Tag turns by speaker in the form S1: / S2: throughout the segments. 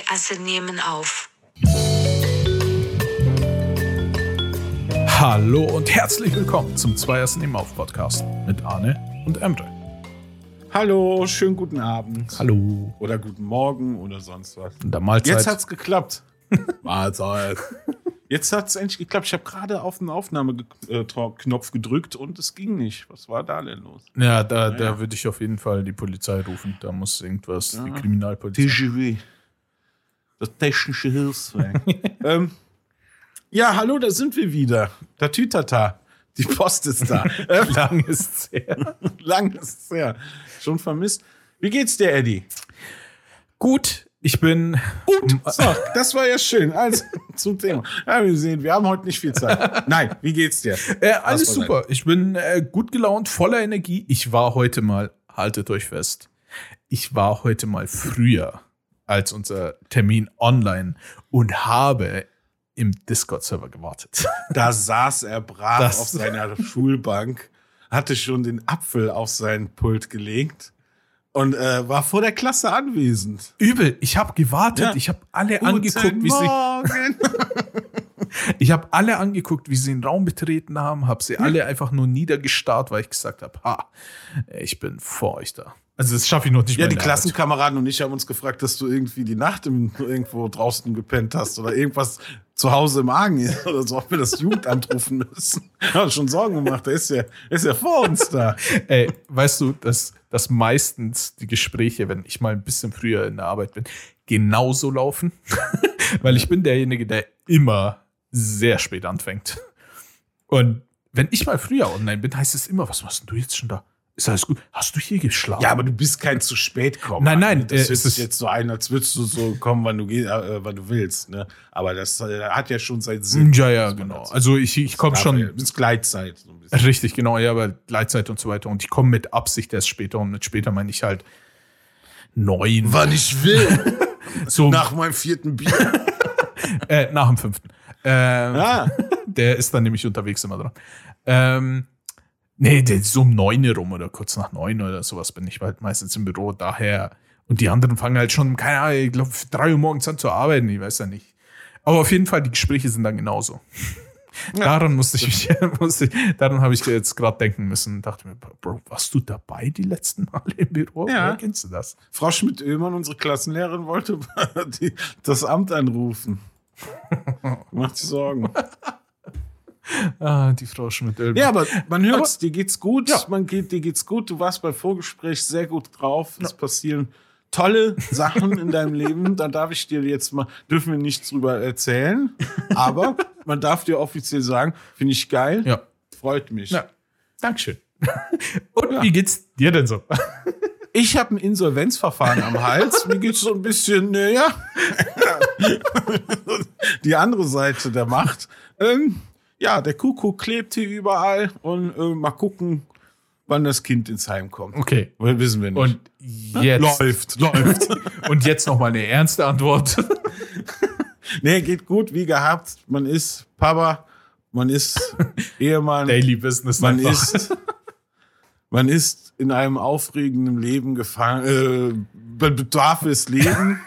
S1: Zwei Asse nehmen auf.
S2: Hallo und herzlich willkommen zum Zweiersen im Auf Podcast mit Arne und Emre.
S3: Hallo, schönen guten Abend.
S2: Hallo.
S3: Oder guten Morgen oder sonst was.
S2: Und der Mahlzeit.
S3: Jetzt hat's geklappt. Mahlzeit. Jetzt hat's endlich geklappt. Ich habe gerade auf den Aufnahmeknopf gedrückt und es ging nicht. Was war da denn los?
S2: ja, da, da würde ich auf jeden Fall die Polizei rufen. Da muss irgendwas, die Kriminalpolizei.
S3: TGW. Das technische Hilfswerk. ähm, ja, hallo, da sind wir wieder. Der Tütata. Die Post ist da. ähm,
S2: Lang ist's her.
S3: lang ist es her. Schon vermisst. Wie geht's dir, Eddie?
S2: Gut, ich bin.
S3: Gut. So, das war ja schön. Also zum Thema. Ja, wir sehen, wir haben heute nicht viel Zeit. Nein, wie geht's dir?
S2: Äh, alles super. Ich bin äh, gut gelaunt, voller Energie. Ich war heute mal, haltet euch fest, ich war heute mal früher als unser Termin online und habe im Discord-Server gewartet.
S3: Da saß er brav
S2: Das-
S3: auf seiner Schulbank, hatte schon den Apfel auf sein Pult gelegt und äh, war vor der Klasse anwesend.
S2: Übel, ich habe gewartet,
S3: Ja.
S2: ich habe alle angeguckt,
S3: Guten
S2: wie sie,
S3: Morgen.
S2: ich habe alle angeguckt, wie sie den Raum betreten haben, habe sie alle einfach nur niedergestarrt, weil ich gesagt habe, ha, ich bin vor euch da. Also das schaffe ich noch nicht
S3: Ja, die Klassenkameraden und ich haben uns gefragt, dass du irgendwie die Nacht im, irgendwo draußen gepennt hast oder irgendwas zu Hause im Argen ist oder so, ob wir das Jugendamt rufen müssen. Haben schon Sorgen gemacht, der ist ja, ist ja vor uns da.
S2: Arbeit. Ey, weißt du, dass, dass meistens die Gespräche, wenn ich mal ein bisschen früher in der Arbeit bin, genauso laufen? weil ich bin derjenige, der immer sehr spät anfängt. Und wenn ich mal früher online bin, heißt es immer, was machst du jetzt schon da? Ist alles gut? Hast du hier geschlafen?
S3: Ja, aber du bist kein zu spät kommen.
S2: Nein, nein,
S3: Das
S2: äh, ist-
S3: jetzt so ein, als würdest du so kommen, wann du, geh- äh, wann du willst. Ne? Aber das äh, hat ja schon seinen Sinn.
S2: Ja, ja, genau. Also ich, ich komme schon.
S3: Bis Gleitzeit. So ein bisschen.
S2: Richtig, genau, ja, aber Gleitzeit und so weiter. Und ich komme mit Absicht erst später und mit später meine ich halt neun.
S3: Wann ich will.
S2: So
S3: Nach meinem vierten Bier.
S2: äh, nach dem fünften. Ähm,
S3: Ah,
S2: Der ist dann nämlich unterwegs immer dran. Ähm, nee, der ist so um neun rum oder kurz nach neun oder sowas bin ich halt meistens im Büro. Daher. Und die anderen fangen halt schon, keine Ahnung, ich glaube, drei Uhr morgens an zu arbeiten. Ich weiß ja nicht. Aber auf jeden Fall, die Gespräche sind dann genauso. daran musste ich mich, musste ich, daran habe ich jetzt gerade denken müssen. Dachte mir, Bro, warst du dabei die letzten Male im Büro?
S3: Ja.
S2: Woher kennst du das?
S3: Frau Schmidt-Oehlmann, unsere Klassenlehrerin, wollte die, das Amt anrufen. Macht sich Sorgen.
S2: Ah, die Frau schmidt
S3: Ja, aber man hört
S2: Aber-
S3: dir geht's gut,
S2: Ja.
S3: man geht, dir geht's gut, du warst beim Vorgespräch sehr gut drauf, es passieren tolle Sachen in deinem Leben, da darf ich dir jetzt mal, dürfen wir nichts drüber erzählen, aber man darf dir offiziell sagen, finde ich geil,
S2: Ja.
S3: freut mich.
S2: Ja. Dankeschön. Und wie geht's dir denn so?
S3: Ich habe ein Insolvenzverfahren am Hals, mir geht's so ein bisschen, naja, die andere Seite der Macht. Ähm, ja, der Kuckuck klebt hier überall und äh, mal gucken, wann das Kind ins Heim kommt.
S2: Okay.
S3: Weil Wissen wir nicht.
S2: Und jetzt.
S3: läuft, läuft.
S2: Und jetzt noch mal eine ernste Antwort.
S3: nee, geht gut, wie gehabt. Man ist Papa, man ist Ehemann,
S2: Daily Business.
S3: man
S2: einfach.
S3: ist, man ist in einem aufregenden Leben gefangen, äh, be- bedarf es Leben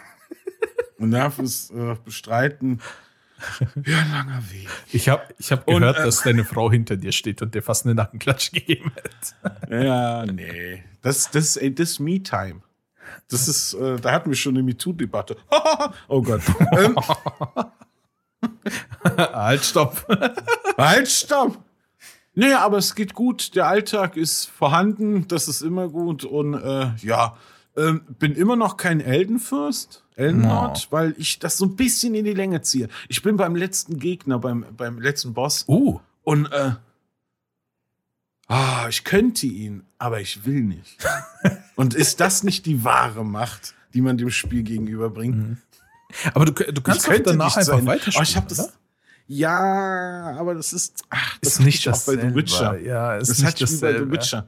S3: und darf es äh, bestreiten. Ja, ein langer Weg.
S2: Ich habe ich hab
S3: Und,
S2: gehört,
S3: äh,
S2: dass deine Frau hinter dir steht und dir fast eine Nackenklatsche gegeben hat.
S3: Ja, nee. Das, das, ey, das ist Me-Time. Das ist, äh, da hatten wir schon eine MeToo-Debatte. oh Gott. ähm,
S2: halt, stopp.
S3: Halt, stopp! Nee, aber es geht gut. Der Alltag ist vorhanden. Das ist immer gut. Und äh, ja, ähm, bin immer noch kein Eldenfürst, Eldenlord, weil ich das so ein bisschen in die Länge ziehe. Ich bin beim letzten Gegner, beim, beim letzten Boss.
S2: Uh,
S3: Und äh, ah, ich könnte ihn, aber ich will nicht. Und ist das nicht die wahre Macht, die man dem Spiel gegenüberbringt?
S2: aber du, du kannst doch danach einfach weiterspielen,
S3: Oh, ich hab das. Ja, aber das ist. Ach, das
S2: Ist nicht
S3: ich auch bei The. Witcher.
S2: Ja, ist
S3: das
S2: nicht
S3: hatte ich bei The. Witcher.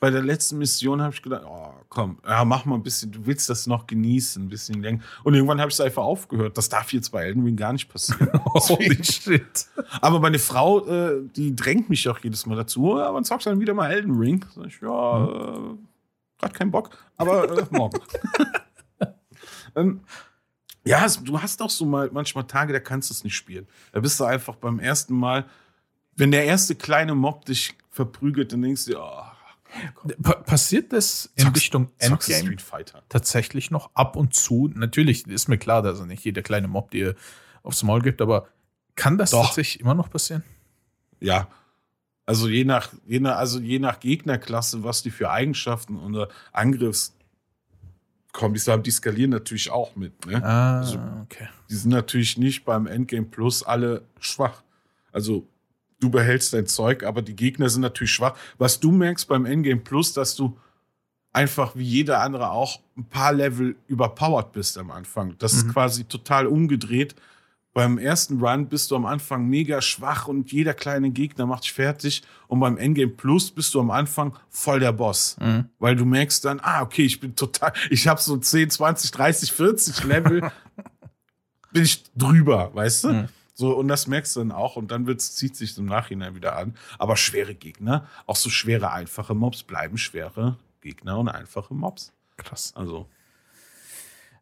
S3: Bei der letzten Mission habe ich gedacht, oh, komm, ja, mach mal ein bisschen, du willst das noch genießen, ein bisschen länger. Und irgendwann habe ich es einfach aufgehört. Das darf jetzt bei Elden Ring gar nicht passieren.
S2: Holy shit.
S3: Aber meine Frau, äh, die drängt mich auch jedes Mal dazu, ja, wann zockst du dann wieder mal Elden Ring? Sag ich, ja, äh, grad keinen Bock, aber äh, morgen. ähm, Ja, du hast auch so mal manchmal Tage, da kannst du es nicht spielen. Da bist du einfach beim ersten Mal, wenn der erste kleine Mob dich verprügelt, dann denkst du, oh,
S2: Pa passiert das in
S3: zockst-
S2: Richtung Endgame
S3: Street Fighter.
S2: tatsächlich noch ab und zu? Natürlich ist mir klar, dass er nicht jeder kleine Mob dir aufs Maul gibt, aber kann das
S3: Doch.
S2: tatsächlich immer noch passieren?
S3: Ja. Also je nach, je nach, also je nach Gegnerklasse, was die für Eigenschaften oder Angriffskombis haben, die skalieren natürlich auch mit. Ne?
S2: Ah,
S3: Also-
S2: okay.
S3: Die sind natürlich nicht beim Endgame Plus alle schwach. Also du behältst dein Zeug, aber die Gegner sind natürlich schwach. Was du merkst beim Endgame Plus, dass du einfach wie jeder andere auch ein paar Level überpowered bist am Anfang. Das ist
S2: Mhm.
S3: quasi total umgedreht. Beim ersten Run bist du am Anfang mega schwach und jeder kleine Gegner macht dich fertig. Und beim Endgame Plus bist du am Anfang voll der Boss.
S2: Mhm.
S3: Weil du merkst dann, ah, okay, ich bin total, ich habe so 10, 20, 30, 40 Level, bin ich drüber, weißt du?
S2: Mhm.
S3: So, und das merkst du dann auch und dann wird's, zieht sich im Nachhinein wieder an. Aber schwere Gegner, auch so schwere, einfache Mobs bleiben schwere Gegner und einfache Mobs.
S2: Krass.
S3: Also.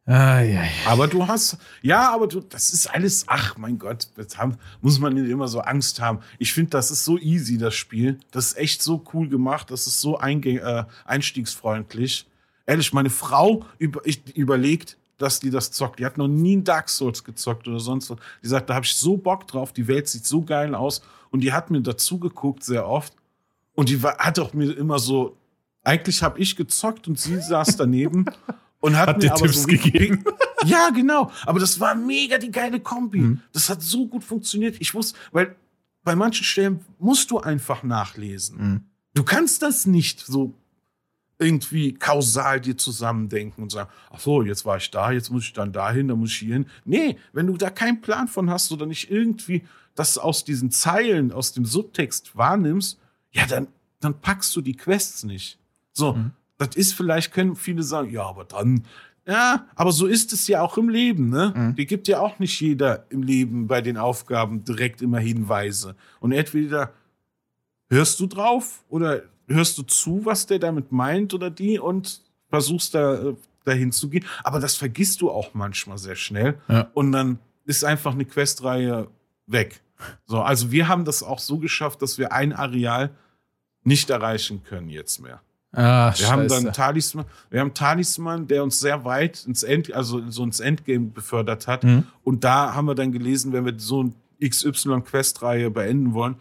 S2: Ah, ja, ja.
S3: Aber du hast, ja, aber du, das ist alles, ach mein Gott, jetzt haben, muss man nicht immer so Angst haben. Ich finde, das ist so easy, das Spiel. Das ist echt so cool gemacht, das ist so äh, einstiegsfreundlich. Ehrlich, meine Frau über, ich, überlegt, dass die das zockt. Die hat noch nie Dark Souls gezockt oder sonst was. Die sagt, da habe ich so Bock drauf, die Welt sieht so geil aus. Und die hat mir dazu geguckt sehr oft. Und die war, hat auch mir immer so, eigentlich habe ich gezockt und sie saß daneben und hat,
S2: Hat
S3: mir
S2: dir
S3: aber
S2: Tipps
S3: so
S2: gegeben.
S3: ja, genau. Aber das war mega die geile Kombi.
S2: Mhm.
S3: Das hat so gut funktioniert. Ich wusste, weil bei manchen Stellen musst du einfach nachlesen.
S2: Mhm.
S3: Du kannst das nicht so irgendwie kausal dir zusammendenken und sagen, ach so, jetzt war ich da, jetzt muss ich dann dahin, dann muss ich hierhin. Nee, wenn du da keinen Plan von hast oder nicht irgendwie das aus diesen Zeilen, aus dem Subtext wahrnimmst, ja, dann, dann packst du die Quests nicht. So,
S2: Mhm.
S3: Das ist vielleicht, können viele sagen, ja, aber dann, ja, aber so ist es ja auch im Leben, ne?
S2: Mhm.
S3: Die gibt ja auch nicht jeder im Leben bei den Aufgaben direkt immer Hinweise. Und entweder hörst du drauf oder hörst du zu, was der damit meint oder die und versuchst da äh, dahin zu gehen. Aber das vergisst du auch manchmal sehr schnell.
S2: Ja.
S3: Und dann ist einfach eine Questreihe weg. So, also wir haben das auch so geschafft, dass wir ein Areal nicht erreichen können jetzt mehr.
S2: Ah,
S3: Wir haben dann
S2: scheiße.
S3: Talisman, wir haben Talisman, der uns sehr weit ins End, also so ins Endgame befördert hat.
S2: Mhm.
S3: Und da haben wir dann gelesen, wenn wir so eine XY-Questreihe beenden wollen,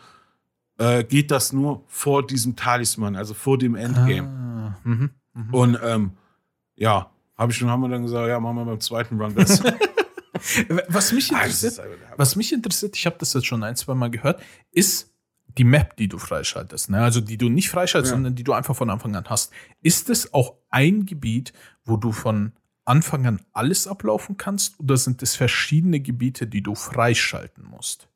S3: äh, geht das nur vor diesem Talisman, also vor dem Endgame.
S2: Ah, mhm. Mhm.
S3: Und ähm, ja, hab ich schon, haben wir dann gesagt, ja, machen wir beim zweiten Run besser.
S2: Was mich
S3: Ah, das
S2: interessiert, was mich interessiert, ich habe das jetzt schon ein, zwei Mal gehört, ist die Map, die du freischaltest. Ne? Also die du nicht freischaltest,
S3: Ja.
S2: sondern die du einfach von Anfang an hast. Ist es auch ein Gebiet, wo du von Anfang an alles ablaufen kannst? Oder sind es verschiedene Gebiete, die du freischalten musst?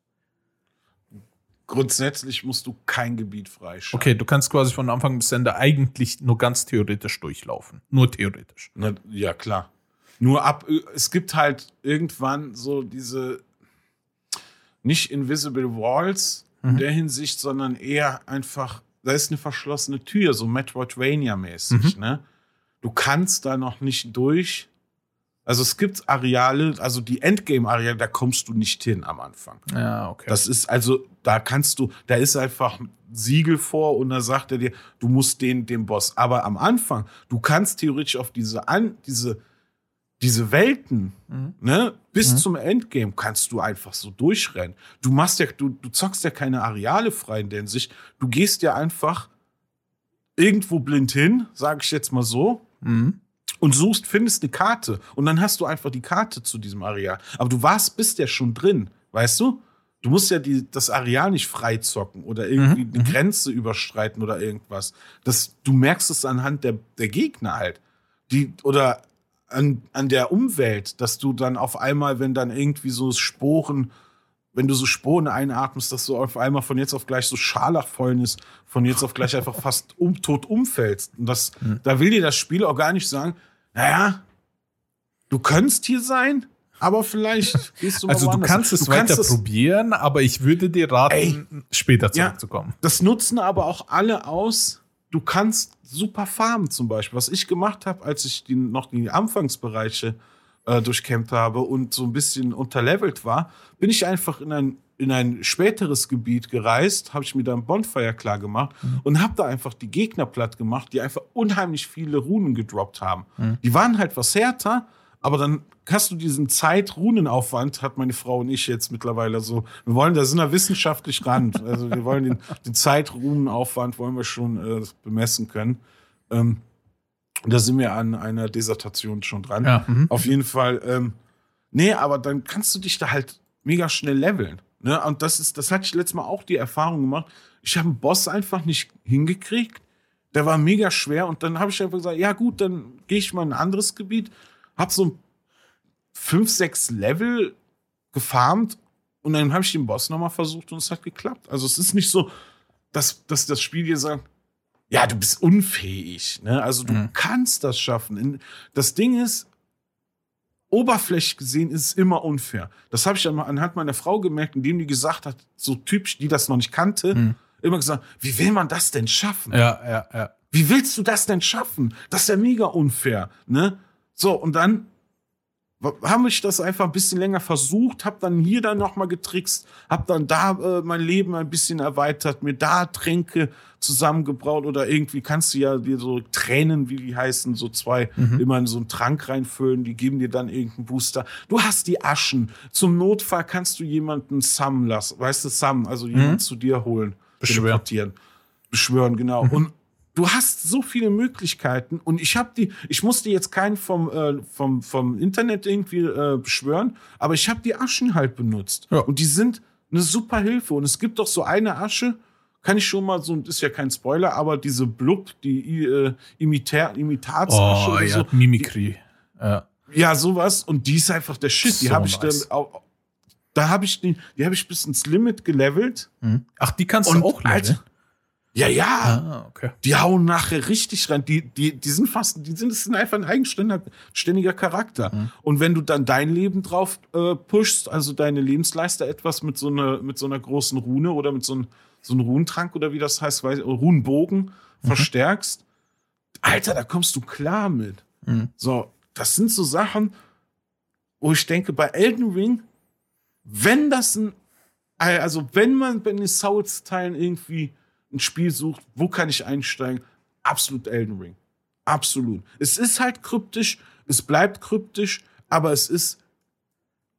S3: Grundsätzlich musst du kein Gebiet freischalten.
S2: Okay, du kannst quasi von Anfang bis Ende eigentlich nur ganz theoretisch durchlaufen. Nur theoretisch.
S3: Na, ja, klar. Nur ab, es gibt halt irgendwann so diese nicht Invisible Walls in
S2: Mhm.
S3: der Hinsicht, sondern eher einfach, da ist eine verschlossene Tür, so Metroidvania-mäßig,
S2: Mhm.
S3: ne? Du kannst da noch nicht durch. Also es gibt Areale, also die Endgame-Areale, da kommst du nicht hin am Anfang.
S2: Ja, okay.
S3: Das ist also, da kannst du, da ist einfach ein Siegel vor und da sagt er dir, du musst den, den Boss. Aber am Anfang, du kannst theoretisch auf diese, an, diese, diese Welten,
S2: Mhm.
S3: ne, bis
S2: Mhm.
S3: zum Endgame kannst du einfach so durchrennen. Du machst ja, du, du zockst ja keine Areale frei in der Hinsicht. Du gehst ja einfach irgendwo blind hin, sage ich jetzt mal so,
S2: Mhm.
S3: und suchst, findest eine Karte und dann hast du einfach die Karte zu diesem Areal. Aber du warst, bist ja schon drin, weißt du? Du musst ja die, das Areal nicht freizocken oder irgendwie
S2: Mhm,
S3: die Grenze überstreiten oder irgendwas. Das, du merkst es anhand der, der Gegner halt. Die, oder an, an der Umwelt, dass du dann auf einmal, wenn dann irgendwie so Sporen, wenn du so Sporen einatmest, dass du auf einmal von jetzt auf gleich so Scharlachfäulnis von jetzt auf gleich einfach fast um, tot umfällst. Und das,
S2: Mhm.
S3: da will dir das Spiel auch gar nicht sagen, naja, du könntest hier sein, aber vielleicht gehst du mal
S2: Also du kannst es weiter
S3: das-
S2: probieren, aber ich würde dir raten,
S3: Ey.
S2: später
S3: Ja.
S2: zurückzukommen.
S3: Das nutzen aber auch alle aus. Du kannst super farmen zum Beispiel. Was ich gemacht habe, als ich die, noch die Anfangsbereiche äh, durchkämpft habe und so ein bisschen unterlevelt war, bin ich einfach in ein in ein späteres Gebiet gereist, habe ich mir da ein Bonfire klar gemacht mhm. und habe da einfach die Gegner platt gemacht, die einfach unheimlich viele Runen gedroppt haben. Mhm. Die waren halt was härter, aber dann hast du diesen Zeit-Runenaufwand, hat meine Frau und ich jetzt mittlerweile so. Wir wollen, da sind wir wissenschaftlich ran. Also wir wollen den, den Zeit-Runenaufwand wollen wir schon äh, bemessen können. Ähm, da sind wir an einer Dissertation schon dran. Ja, mhm. Auf jeden Fall. Ähm, nee, aber dann kannst du dich da halt mega schnell leveln. Ne? Und das ist, das hatte ich letztes Mal auch die Erfahrung gemacht. Ich habe einen Boss einfach nicht hingekriegt. Der war mega schwer und dann habe ich einfach gesagt, ja gut, dann gehe ich mal in ein anderes Gebiet. Hab so fünf, sechs Level gefarmt und dann habe ich den Boss nochmal versucht und es hat geklappt. Also es ist nicht so, dass, dass das Spiel dir sagt, ja, du bist unfähig. Ne? Also du mhm. kannst das schaffen. Das Ding ist, oberflächlich gesehen ist es immer unfair. Das habe ich anhand meiner Frau gemerkt, indem die gesagt hat, so typisch, die das noch nicht kannte, mhm. immer gesagt, wie will man das denn schaffen?
S2: Ja, ja, ja.
S3: Wie willst du das denn schaffen? Das ist ja mega unfair, ne? So, und dann habe ich das einfach ein bisschen länger versucht, habe dann hier dann noch mal getrickst, habe dann da äh, mein Leben ein bisschen erweitert, mir da Tränke zusammengebraut oder irgendwie kannst du ja dir so Tränen, wie die heißen, so zwei mhm. immer in so einen Trank reinfüllen, die geben dir dann irgendeinen Booster. Du hast die Aschen. Zum Notfall kannst du jemanden Sam lassen, weißt du, Sam, also jemanden mhm. zu dir holen,
S2: beschwören.
S3: Beschwören, genau. Mhm. Und du hast so viele Möglichkeiten und ich habe die, ich musste jetzt keinen vom, äh, vom, vom Internet irgendwie äh, beschwören, aber ich habe die Aschen halt benutzt. Ja. Und die sind eine super Hilfe. Und es gibt doch so eine Asche, kann ich schon mal so, ist ja kein Spoiler, aber diese Blub, die äh, Imita Imitatsasche
S2: oh, oder ja, so. Mimikry.
S3: Ja. ja, sowas. Und die ist einfach der Shit. So die habe ich nice. dann auch. Da habe ich die, die habe ich bis ins Limit gelevelt.
S2: Mhm. Ach, die kannst und du auch leveln?
S3: Ja, ja. Ah, okay. Die hauen nachher richtig rein. Die, die, die sind fast, die sind, das sind einfach ein eigenständiger Charakter. Mhm. Und wenn du dann dein Leben drauf äh, pushst, also deine Lebensleister etwas mit so einer, mit so einer großen Rune oder mit so einem, so einem Runentrank oder wie das heißt, weiß, Runenbogen mhm. verstärkst, Alter, da kommst du klar mit. Mhm. So, das sind so Sachen, wo ich denke, bei Elden Ring, wenn das ein, also wenn man bei den Souls-Teilen irgendwie ein Spiel sucht, wo kann ich einsteigen? Absolut Elden Ring. Absolut. Es ist halt kryptisch, es bleibt kryptisch, aber es ist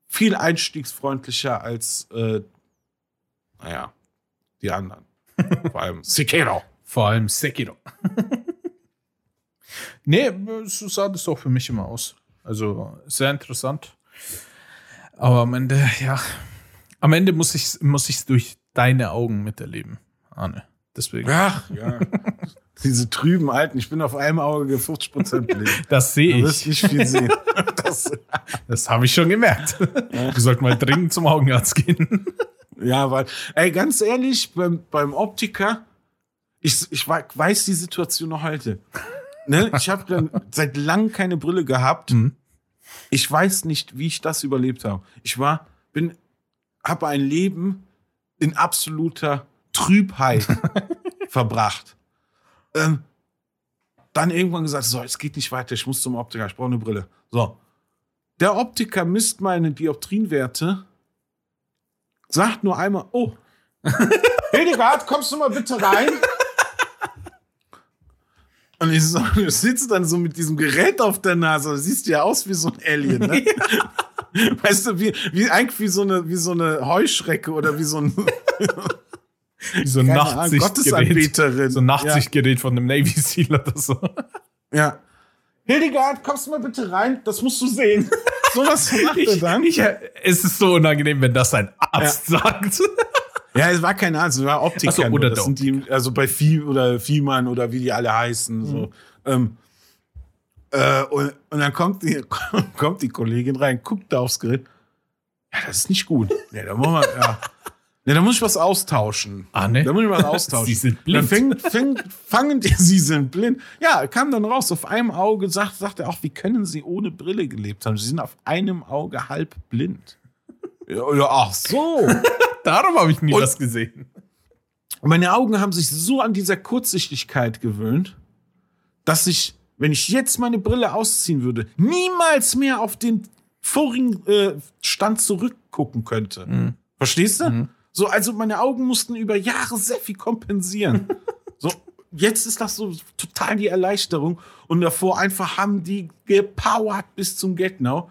S3: viel einstiegsfreundlicher als, äh, naja, die anderen. Vor allem Sekiro.
S2: Vor allem Sekiro. nee, so sah das doch für mich immer aus. Also sehr interessant. Aber am Ende, ja, am Ende muss ich es muss durch deine Augen miterleben, Arne. Deswegen.
S3: Ach, ja. Diese trüben Alten, ich bin auf einem Auge 50 Prozent blind.
S2: Das sehe ich. Du
S3: wirst nicht viel sehen.
S2: Das, das habe ich schon gemerkt. Ja. Du solltest mal dringend zum Augenarzt gehen.
S3: Ja, weil, ey, ganz ehrlich, beim, beim Optiker, ich, ich weiß die Situation noch heute. Ne? Ich habe dann seit langem keine Brille gehabt. Mhm. Ich weiß nicht, wie ich das überlebt habe. Ich war, bin, habe ein Leben in absoluter Trübheit verbracht. Ähm, dann irgendwann gesagt, so, es geht nicht weiter, ich muss zum Optiker, ich brauche eine Brille. So. Der Optiker misst meine Dioptrienwerte, sagt nur einmal, oh, Hildegard, kommst du mal bitte rein? Und ich, so, ich sitze dann so mit diesem Gerät auf der Nase, siehst ja aus wie so ein Alien, ne? Weißt du, wie, wie eigentlich wie so eine, wie so eine Heuschrecke oder wie so ein
S2: so ein Nachtsichtgerät. So ein Nachtsichtgerät ja. von einem Navy Seal oder so.
S3: Ja. Hildegard, kommst du mal bitte rein? Das musst du sehen. So was macht er dann.
S2: Ich, es ist so unangenehm, wenn das ein Arzt ja. sagt.
S3: Ja, es war kein Arzt, es war Optiker. So, oder das sind die, also bei Vieh oder Viehmann oder wie die alle heißen. Mhm. So. Ähm, äh, und, und, dann kommt die, kommt die Kollegin rein, guckt da aufs Gerät. Ja, das ist nicht gut. Ja, da muss man, ja. Ne, da muss ich was austauschen.
S2: Ah, ne?
S3: Da muss ich was austauschen.
S2: sie sind blind.
S3: Dann fäng, fäng, fangen die, sie sind blind. Ja, kam dann raus. Auf einem Auge sagt, sagt er auch, wie können sie ohne Brille gelebt haben? Sie sind auf einem Auge halb blind. Ja, ja ach so.
S2: Darum habe ich nie Und was gesehen.
S3: Meine Augen haben sich so an dieser Kurzsichtigkeit gewöhnt, dass ich, wenn ich jetzt meine Brille ausziehen würde, niemals mehr auf den vorigen äh, Stand zurückgucken könnte.
S2: Mhm.
S3: Verstehst du? So, also meine Augen mussten über Jahre sehr viel kompensieren. so, jetzt ist das so total die Erleichterung. Und davor einfach haben die gepowert bis zum Get Now.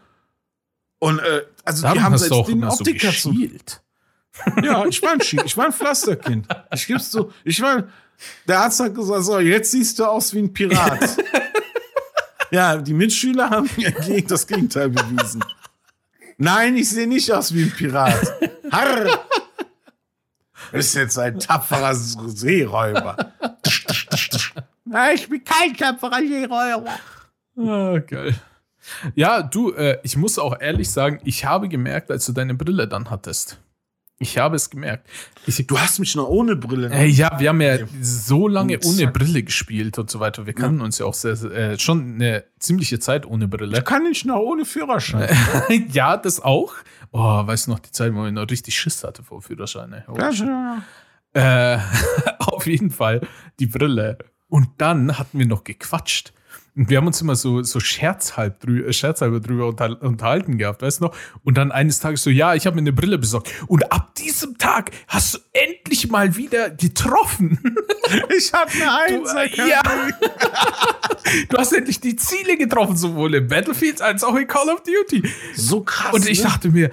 S3: Und äh, also die haben
S2: immer so
S3: Optiker
S2: geschielt.
S3: ja, ich war ein Schick, ich war ein Pflasterkind. Ich gib's so, ich war, der Arzt hat gesagt, so, jetzt siehst du aus wie ein Pirat. ja, die Mitschüler haben mir gegen das Gegenteil bewiesen. Nein, ich sehe nicht aus wie ein Pirat. Harr! Du bist jetzt ein tapferer Seeräuber. Nein, ich bin kein tapferer Seeräuber.
S2: Ah, geil. Ja, du, äh, ich muss auch ehrlich sagen, ich habe gemerkt, als du deine Brille dann hattest. Ich habe es gemerkt. Ich,
S3: Du hast mich noch ohne Brille.
S2: äh, ja, wir haben ja so lange ohne. Brille gespielt und so weiter. Wir kannten uns ja auch sehr, sehr, äh, schon eine ziemliche Zeit ohne Brille.
S3: Ich kann nicht noch ohne Führerschein.
S2: ja, das auch. Oh, weißt du noch, die Zeit, wo ich noch richtig Schiss hatte vor Führerschein. ey. Oh,
S3: ja.
S2: Äh, auf jeden Fall die Brille. Und dann hatten wir noch gequatscht. Und wir haben uns immer so, so scherzhalb drü äh, scherzhalber drüber unter unterhalten gehabt, weißt du noch? Und dann eines Tages so, ja, ich habe mir eine Brille besorgt. Und ab diesem Tag hast du endlich mal wieder getroffen.
S3: Ich hab eine
S2: Du,
S3: Einser.
S2: äh, ja. du hast endlich die Ziele getroffen, sowohl in Battlefield als auch in Call of Duty.
S3: So krass.
S2: Und ich
S3: ne?
S2: dachte mir,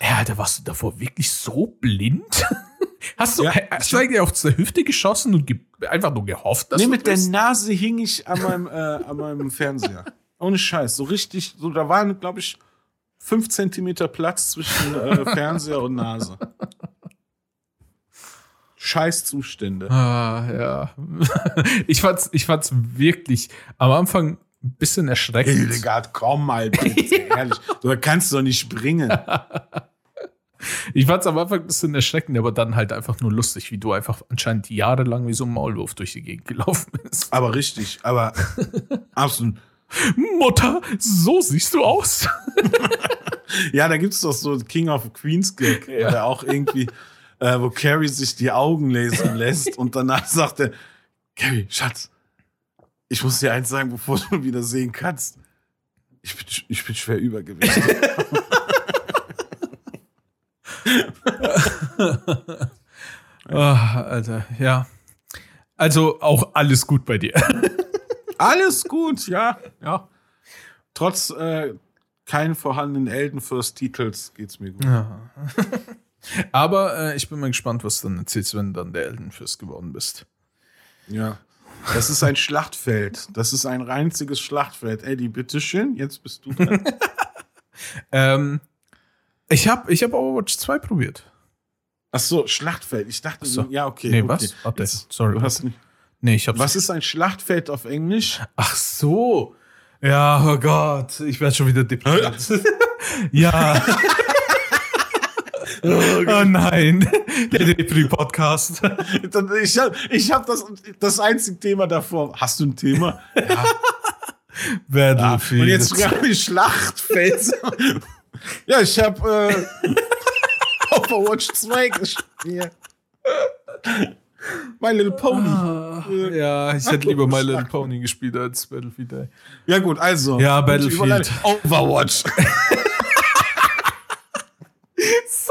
S2: ja, Alter, warst du davor wirklich so blind? Hast du,
S3: Ja,
S2: hast du eigentlich auf der Hüfte geschossen und ge einfach nur gehofft, dass
S3: Nee,
S2: du
S3: mit der
S2: bist?
S3: Nase hing ich an meinem, äh, an meinem Fernseher. Ohne Scheiß. So richtig, so da waren, glaube ich, fünf Zentimeter Platz zwischen äh, Fernseher und Nase. Scheißzustände.
S2: Ah, ja. ich fand's, ich fand's wirklich am Anfang ein bisschen erschreckend.
S3: Hildegard, komm mal bitte, ehrlich. Du kannst doch nicht bringen.
S2: Ich fand's am Anfang ein bisschen erschreckend, aber dann halt einfach nur lustig, wie du einfach anscheinend jahrelang wie so ein Maulwurf durch die Gegend gelaufen bist.
S3: Aber richtig, aber absolut.
S2: Mutter, so siehst du aus.
S3: Ja, da gibt's doch so King of Queens Gag,
S2: Ja.
S3: der auch irgendwie, äh, wo Carrie sich die Augen lesen lässt und danach sagt er, Carrie, Schatz, ich muss dir eins sagen, bevor du wieder sehen kannst. Ich bin, ich bin schwer übergewichtig.
S2: Ah, Alter, ja. Also auch alles gut bei dir.
S3: Alles gut, ja, ja. Trotz äh, keinen vorhandenen Eldenfürst-Titels geht's mir gut.
S2: Ja. Aber äh, ich bin mal gespannt, was du dann erzählst, wenn du dann der Eldenfürst geworden bist.
S3: Ja. Das ist ein Schlachtfeld. Das ist ein einziges Schlachtfeld. Eddie, bitteschön, jetzt bist du dran.
S2: Ähm, ich habe ich hab Overwatch 2 probiert.
S3: Ach so, Schlachtfeld. Ich dachte,
S2: so.
S3: ja, okay.
S2: Nee,
S3: okay.
S2: was?
S3: Jetzt-
S2: sorry.
S3: Du hast nicht.
S2: Nee, ich hab's.
S3: Was ist ein Schlachtfeld auf Englisch?
S2: Ach so. Ja, oh Gott, ich werde schon wieder deprimiert. ja. oh nein, der Depri-Podcast.
S3: Ich habe ich hab das, das einzige Thema davor. Hast du ein Thema? Ja.
S2: Battlefield.
S3: Und jetzt gerade die Schlachtfeld. Ja, ich habe äh, Overwatch 2 gespielt. My Little Pony.
S2: Ah, ja, ich hätte lieber My Little Pony gespielt als Battlefield. ey.
S3: Ja, gut, also.
S2: Ja, Battlefield.
S3: Overwatch.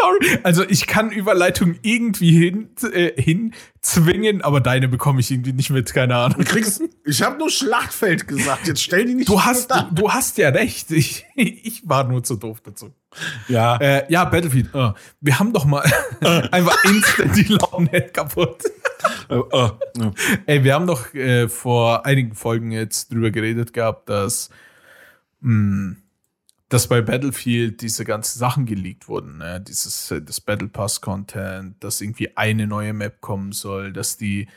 S2: Sorry. Also ich kann Überleitung irgendwie hin, äh, hinzwingen, aber deine bekomme ich irgendwie nicht mit, keine Ahnung.
S3: Du kriegst, ich habe nur Schlachtfeld gesagt. Jetzt stell die nicht
S2: Du hast,
S3: da.
S2: du hast ja recht. Ich, ich war nur zu doof dazu.
S3: Ja.
S2: Äh, ja, Battlefield. äh, wir haben doch mal einfach instant die Laune kaputt.
S3: Äh, äh, ja.
S2: Ey, wir haben doch äh, vor einigen Folgen jetzt drüber geredet gehabt, dass, mh, dass bei Battlefield diese ganzen Sachen geleakt wurden. Ne? Dieses äh, das Battle Pass Content, dass irgendwie eine neue Map kommen soll, dass die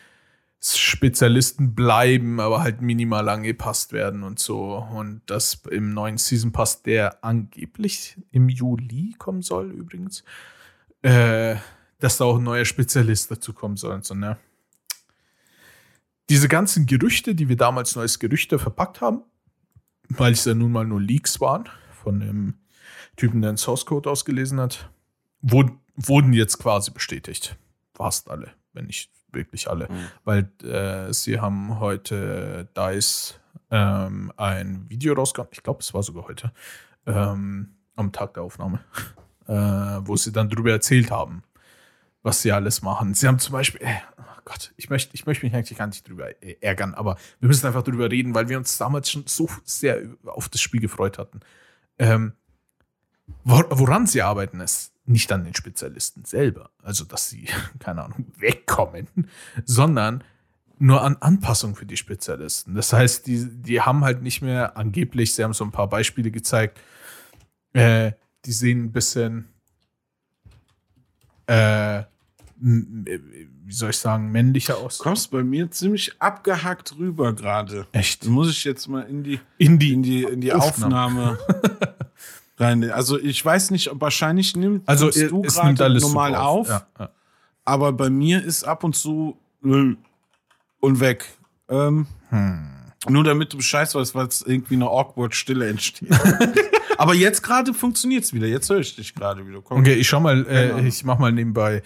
S2: Spezialisten bleiben, aber halt minimal angepasst werden und so. Und das im neuen Season Pass, der angeblich im Juli kommen soll, übrigens, äh, dass da auch ein neuer Spezialist dazu kommen soll und so, ne? Diese ganzen Gerüchte, die wir damals als Gerüchte verpackt haben, weil es ja nun mal nur Leaks waren von dem Typen, der den Source Code ausgelesen hat, wurden, wurden jetzt quasi bestätigt. Fast alle, wenn nicht wirklich alle. Weil äh, sie haben heute DICE ähm, ein Video rausgehauen, ich glaube, es war sogar heute, ähm, am Tag der Aufnahme, äh, wo sie dann drüber erzählt haben, was sie alles machen. Sie haben zum Beispiel, äh, oh Gott, ich möchte, ich möchte mich eigentlich gar nicht drüber äh, ärgern, aber wir müssen einfach drüber reden, weil wir uns damals schon so sehr auf das Spiel gefreut hatten. Ähm, woran sie arbeiten, ist nicht an den Spezialisten selber, also dass sie, keine Ahnung, wegkommen, sondern nur an Anpassung für die Spezialisten. Das heißt, die, die haben halt nicht mehr angeblich, sie haben so ein paar Beispiele gezeigt, äh, die sehen ein bisschen, äh, wie soll ich sagen, männlicher aus.
S3: Du kommst bei mir ziemlich abgehackt rüber gerade.
S2: Echt?
S3: Das muss ich jetzt mal in die,
S2: In die,
S3: in die, in die Aufnahme rein. Also ich weiß nicht, ob wahrscheinlich nimmt
S2: also
S3: nimmst du gerade normal
S2: super
S3: auf,
S2: Ja, ja.
S3: aber bei mir ist ab und zu äh, und weg. Ähm,
S2: Hm.
S3: Nur damit du Bescheid weißt, weil es irgendwie eine awkward Stille entsteht. aber jetzt gerade funktioniert es wieder. Jetzt höre ich dich gerade wieder. Komm.
S2: Okay, ich schau mal, äh, ich mach mal nebenbei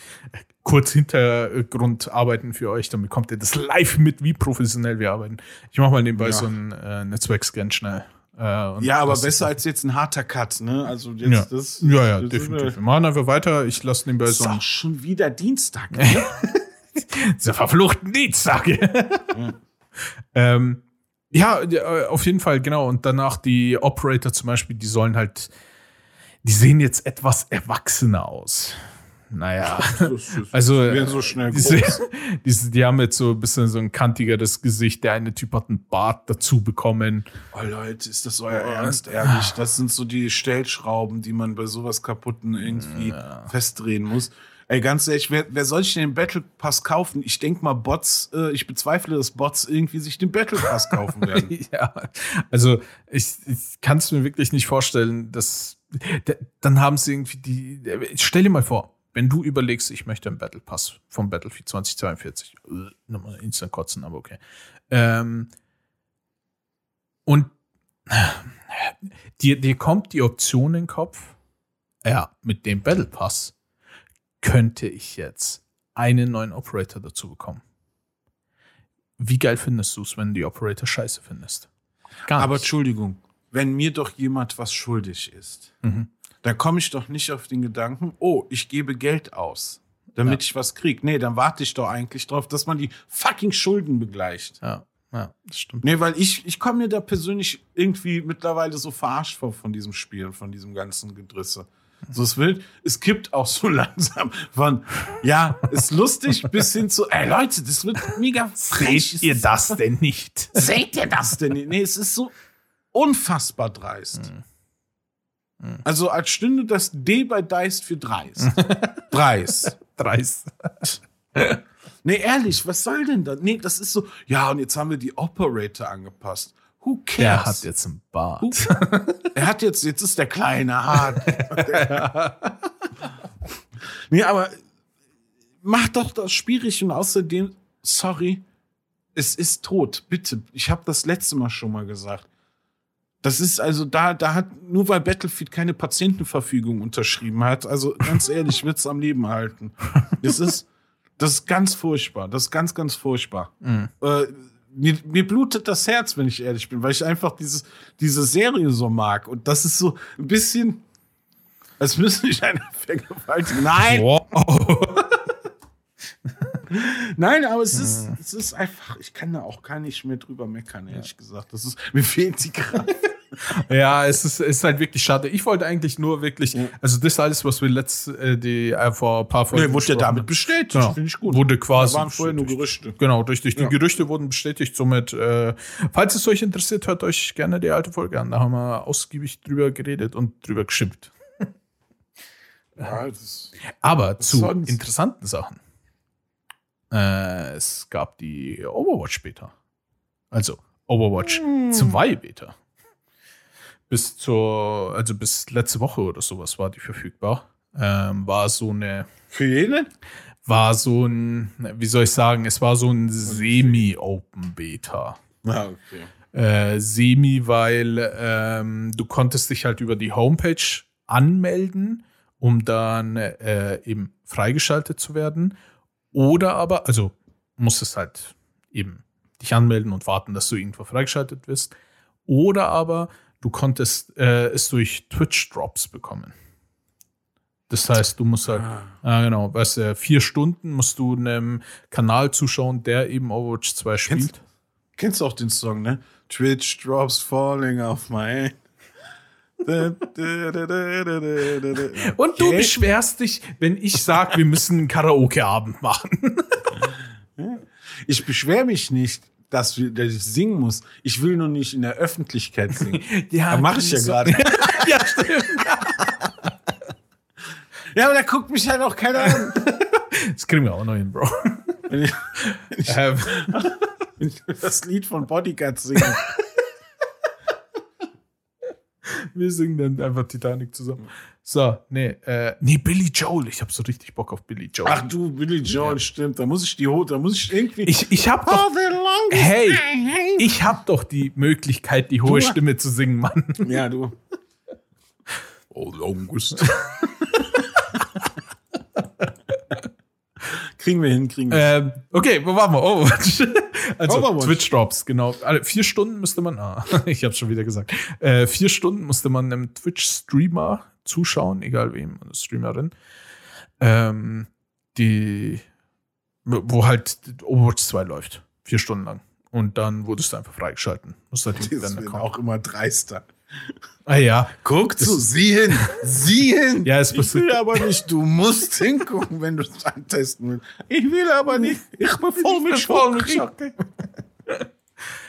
S2: kurz Hintergrundarbeiten für euch, dann bekommt ihr das live mit, wie professionell wir arbeiten. Ich mach mal nebenbei
S3: Ja.
S2: so einen äh, Netzwerkscan schnell. Äh,
S3: Ja, aber besser als jetzt ein harter Cut, ne? Also jetzt
S2: Ja,
S3: das.
S2: ja, ja
S3: das
S2: definitiv. Wir machen einfach weiter. Ich lasse nebenbei
S3: Ist
S2: so einen
S3: auch schon wieder Dienstag. Ne?
S2: dieser verfluchten Dienstag. ähm, ja, auf jeden Fall, genau. Und danach die Operator zum Beispiel, die sollen halt, die sehen jetzt etwas erwachsener aus. Naja, also
S3: so schnell
S2: die, die, die haben jetzt so ein bisschen so ein kantigeres Gesicht. Der eine Typ hat einen Bart dazu bekommen.
S3: Oh Leute, ist das euer Ernst, ehrlich? Das sind so die Stellschrauben, die man bei sowas kaputten irgendwie festdrehen muss. Ey, ganz ehrlich, wer, wer soll sich den Battle Pass kaufen? Ich denke mal, Bots, äh, ich bezweifle, dass Bots irgendwie sich den Battle Pass kaufen werden.
S2: ja, also ich, ich kann es mir wirklich nicht vorstellen, dass dann haben sie irgendwie die. Stell dir mal vor, wenn du überlegst, ich möchte einen Battle Pass vom Battlefield 2042, äh, nochmal instant kotzen, aber okay. Ähm, und dir, dir kommt die Option in den Kopf, ja, mit dem Battle Pass könnte ich jetzt einen neuen Operator dazu bekommen. Wie geil findest du es, wenn die Operator scheiße findest? Gar
S3: Aber
S2: nicht.
S3: Entschuldigung, wenn mir doch jemand was schuldig ist,
S2: Mhm.
S3: dann komme ich doch nicht auf den Gedanken, oh, ich gebe Geld aus, damit ich was krieg. Nee, dann warte ich doch eigentlich drauf, dass man die fucking Schulden begleicht.
S2: Ja, ja, das stimmt.
S3: Nee, weil ich, ich komme mir da persönlich irgendwie mittlerweile so verarscht vor von diesem Spiel, von diesem ganzen Gedrisse. So es wild, es kippt auch so langsam von, ja, ist lustig bis hin zu, ey Leute, das wird mega frech.
S2: Seht ihr das denn nicht?
S3: Seht ihr das denn? nicht? Nee, es ist so unfassbar dreist. Also als stünde das D bei Deist für dreist. dreist.
S2: Dreist.
S3: Nee, ehrlich, was soll denn das? Nee, das ist so, ja, und jetzt haben wir die Operator angepasst. Who cares?
S2: Der hat jetzt einen Bart.
S3: Er hat jetzt, jetzt ist der kleine hart. nee, aber mach doch das schwierig und außerdem, sorry, es ist tot. Bitte, ich habe das letzte Mal schon mal gesagt. Das ist also da, da hat nur weil Battlefield keine Patientenverfügung unterschrieben hat. Also ganz ehrlich, wird's am Leben halten. Das ist, das ist ganz furchtbar. Das ist ganz, ganz furchtbar. Äh, mir, mir blutet das Herz, wenn ich ehrlich bin, weil ich einfach dieses, diese Serie so mag. Und das ist so ein bisschen, als müsste ich einer vergewaltigen. Nein,
S2: Wow.
S3: nein, aber es ist, es ist einfach, ich kann da auch gar nicht mehr drüber meckern, ehrlich gesagt. Das ist, mir fehlt die Kraft.
S2: Ja, es ist, ist halt wirklich schade. Ich wollte eigentlich nur wirklich, also das alles, was wir letzt, äh, die, äh, vor ein paar Folgen
S3: Nee, wurde ja damit bestätigt.
S2: Genau.
S3: Finde ich gut.
S2: Wurde quasi
S3: Da waren vorher nur. Gerüchte.
S2: Genau, durch, durch die
S3: Ja.
S2: Gerüchte wurden bestätigt. Somit, äh, falls es euch interessiert, hört euch gerne die alte Folge an. Da haben wir ausgiebig drüber geredet und drüber geschimpft.
S3: Ja, das,
S2: Aber zu
S3: sonst?
S2: interessanten Sachen. Äh, es gab die Overwatch Beta. Also Overwatch 2 Beta. Bis zur, also bis letzte Woche oder sowas war die verfügbar. Ähm, war so eine,
S3: für jeden?
S2: war so ein, wie soll ich sagen, es war so ein Semi-Open Beta.
S3: Ja, okay.
S2: Äh, Semi, weil ähm, du konntest dich halt über die Homepage anmelden, um dann äh, eben freigeschaltet zu werden. Oder aber, also musstest halt eben dich anmelden und warten, dass du irgendwo freigeschaltet wirst. Oder aber du konntest äh, es durch Twitch-Drops bekommen. Das heißt, du musst halt, ah. ah genau, weißt du, vier Stunden musst du einem Kanal zuschauen, der eben Overwatch 2 spielt.
S3: Kennst, kennst du auch den Song, ne? Twitch drops falling off my
S2: Und du beschwerst dich, wenn ich sag, wir müssen einen Karaoke-Abend machen.
S3: ich beschwere mich nicht, dass, wir, dass ich singen muss. Ich will nur nicht in der Öffentlichkeit singen. ja, Aber mache ich ja so gerade. ja, stimmt. ja, aber da guckt mich halt auch keiner an.
S2: Das kriegen wir auch noch hin, Bro. Wenn ich,
S3: wenn ich, ähm. wenn ich das Lied von Bodyguard singe.
S2: Wir singen dann einfach Titanic zusammen. So, nee, äh, nee, Billy Joel. Ich habe so richtig Bock auf Billy Joel.
S3: Ach du, Billy Joel, ja. stimmt. Da muss ich die Hose, da muss ich irgendwie.
S2: Ich, ich hab doch. Hey, ich hab doch die Möglichkeit, die hohe du, Stimme zu singen, Mann.
S3: Ja, du. Oh, longest. kriegen wir hin, kriegen wir
S2: ähm, Okay, wo waren wir? Overwatch. also Overwatch. Twitch Drops, genau. Alle vier Stunden müsste man, ah, ich habe schon wieder gesagt, äh, vier Stunden musste man einem Twitch-Streamer zuschauen, egal wem, eine Streamerin, ähm, die, wo halt Overwatch 2 läuft. Vier Stunden lang. Und dann wurdest du einfach freigeschalten.
S3: Musst halt die das auch immer dreister.
S2: Ah ja.
S3: Guck zu, sieh hin, sieh hin.
S2: Ja, es
S3: ich will aber nicht, du musst hingucken, wenn du es antesten willst. Ich will aber nicht, ich bin voll mit Schock.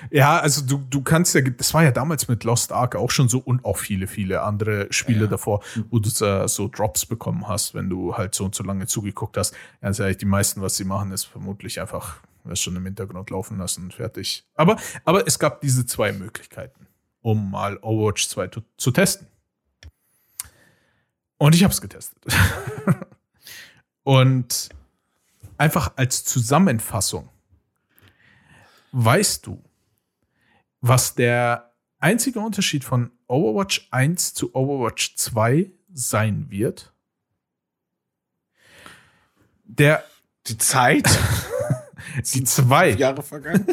S2: Ja, also du, du kannst ja, das war ja damals mit Lost Ark auch schon so und auch viele, viele andere Spiele ja. davor, wo du uh, so Drops bekommen hast, wenn du halt so und so lange zugeguckt hast. Ganz ehrlich, die meisten, was sie machen, ist vermutlich einfach das schon im Hintergrund laufen lassen und fertig. Aber, aber es gab diese zwei Möglichkeiten, um mal Overwatch 2 zu, zu testen. Und ich habe es getestet. und einfach als Zusammenfassung Weißt du, was der einzige Unterschied von Overwatch 1 zu Overwatch 2 sein wird? Der
S3: die Zeit
S2: die zwei
S3: Jahre vergangen.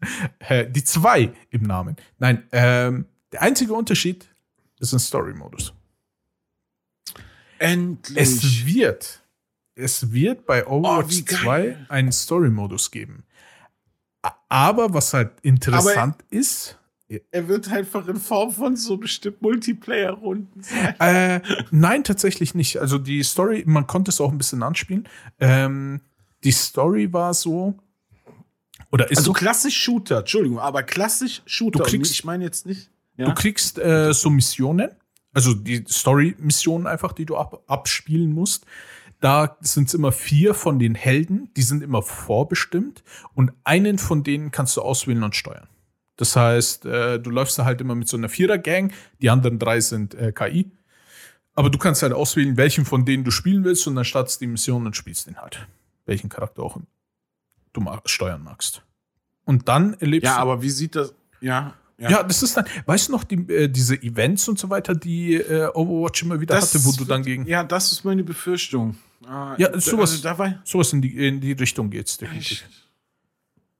S2: die zwei im Namen. Nein, ähm, der einzige Unterschied ist ein Story-Modus.
S3: Endlich.
S2: Es wird, es wird bei Overwatch oh, 2 einen Story-Modus geben. Aber was halt interessant Aber ist.
S3: Er wird einfach in Form von so bestimmt Multiplayer-Runden
S2: sein. Äh, nein, tatsächlich nicht. Also die Story, man konnte es auch ein bisschen anspielen. Ähm, die Story war so. Oder ist
S3: also
S2: so,
S3: klassisch Shooter, Entschuldigung, aber klassisch Shooter.
S2: Du kriegst,
S3: ich meine jetzt nicht.
S2: Ja? Du kriegst äh, so Missionen, also die Story-Missionen einfach, die du ab, abspielen musst. Da sind es immer vier von den Helden, die sind immer vorbestimmt und einen von denen kannst du auswählen und steuern. Das heißt, äh, du läufst da halt immer mit so einer Vierer-Gang, die anderen drei sind äh, KI. Aber du kannst halt auswählen, welchen von denen du spielen willst und dann startest die Mission und spielst den halt. Welchen Charakter auch du steuern magst. Und dann erlebst
S3: ja, du. Ja, aber wie sieht das. Ja,
S2: ja. ja. das ist dann, weißt du noch, die, äh, diese Events und so weiter, die äh, Overwatch immer wieder das, hatte, wo du dann gegen.
S3: Ja, das ist meine Befürchtung.
S2: Ah, ja, sowas, also dabei, sowas in, die, in die Richtung geht's definitiv.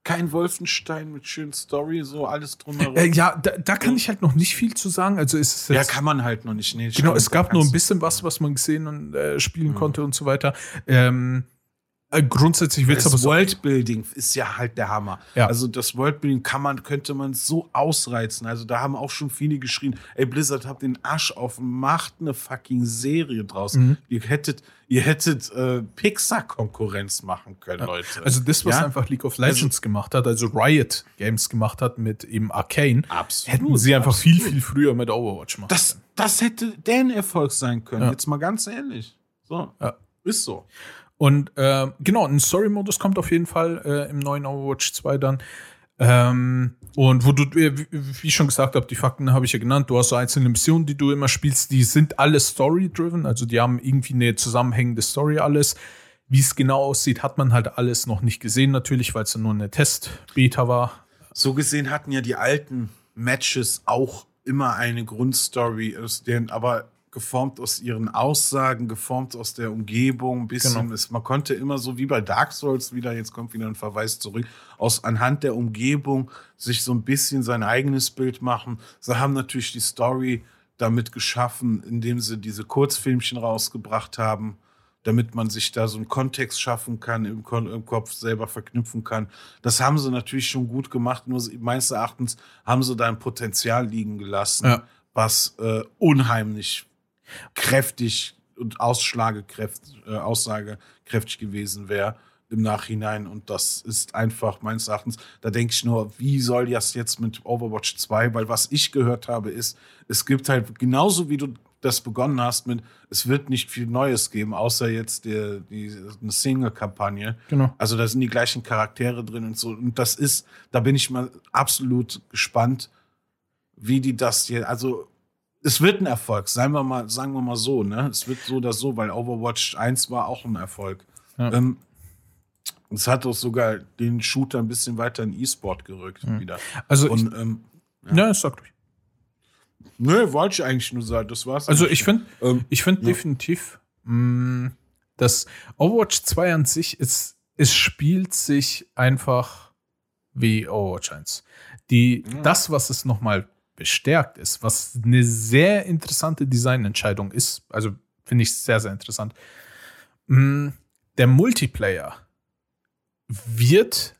S3: Kein Wolfenstein mit schönen Story, so alles drumherum.
S2: Äh, ja, da, da, kann ich halt noch nicht viel zu sagen. Also ist es
S3: jetzt, ja, kann man halt noch nicht. Nee,
S2: genau, es gab nur ein bisschen was, was man gesehen und äh, spielen mhm. konnte und so weiter. Ähm, äh, grundsätzlich wird es aber
S3: so. Worldbuilding ist ja halt der Hammer. Ja. Also das Worldbuilding kann man, könnte man so ausreizen. Also da haben auch schon viele geschrien, ey Blizzard habt den Arsch auf, macht eine fucking Serie draus. Mhm. Ihr hättet, ihr hättet äh, Pixar-Konkurrenz machen können, ja. Leute.
S2: Also das, was ja? einfach League of Legends also, gemacht hat, also Riot Games gemacht hat mit eben Arcane, absolut, hätten sie einfach absolut. viel, viel früher mit Overwatch machen
S3: das, Das hätte deren Erfolg sein können. Jetzt mal ganz ehrlich. So. Ist so.
S2: Und äh, genau, ein Story-Modus kommt auf jeden Fall äh, im neuen Overwatch 2 dann. Ähm, und wo du, äh, wie ich schon gesagt habe, die Fakten habe ich ja genannt. Du hast so einzelne Missionen, die du immer spielst, die sind alle story-driven, also die haben irgendwie eine zusammenhängende Story alles. Wie es genau aussieht, hat man halt alles noch nicht gesehen, natürlich, weil es ja nur eine Test-Beta war.
S3: So gesehen hatten ja die alten Matches auch immer eine Grundstory, aber geformt aus ihren Aussagen, geformt aus der Umgebung, ein bisschen.
S2: Genau.
S3: Es, man konnte immer so wie bei Dark Souls wieder, jetzt kommt wieder ein Verweis zurück, aus anhand der Umgebung sich so ein bisschen sein eigenes Bild machen. Sie haben natürlich die Story damit geschaffen, indem sie diese Kurzfilmchen rausgebracht haben, damit man sich da so einen Kontext schaffen kann, im, im Kopf selber verknüpfen kann. Das haben sie natürlich schon gut gemacht, nur meines Erachtens haben sie da ein Potenzial liegen gelassen,
S2: Ja.
S3: was äh, unheimlich kräftig und ausschlagekräftig, äh, aussagekräftig gewesen wäre im Nachhinein. Und das ist einfach meines Erachtens, da denke ich nur, wie soll das jetzt mit Overwatch 2? Weil was ich gehört habe, ist, es gibt halt genauso wie du das begonnen hast mit, es wird nicht viel Neues geben, außer jetzt der, die, eine Single-Kampagne.
S2: Genau.
S3: Also da sind die gleichen Charaktere drin und so. Und das ist, da bin ich mal absolut gespannt, wie die das hier, also es wird ein Erfolg, sagen wir mal, sagen wir mal so, ne? Es wird so oder so, weil Overwatch 1 war auch ein Erfolg.
S2: Ja.
S3: Ähm, es hat auch sogar den Shooter ein bisschen weiter in E-Sport gerückt wieder.
S2: Also,
S3: Und ähm,
S2: ich, ja, sag ruhig.
S3: nö, wollte ich eigentlich nur sagen, das war's.
S2: Also, ich finde,
S3: Ähm,
S2: ich finde
S3: ja.
S2: definitiv, mh, dass Overwatch 2 an sich ist, es spielt sich einfach wie Overwatch 1. Die,
S3: Ja.
S2: das, was es nochmal bestärkt ist, was eine sehr interessante Designentscheidung ist, also finde ich sehr, sehr interessant. Mh, Der Multiplayer wird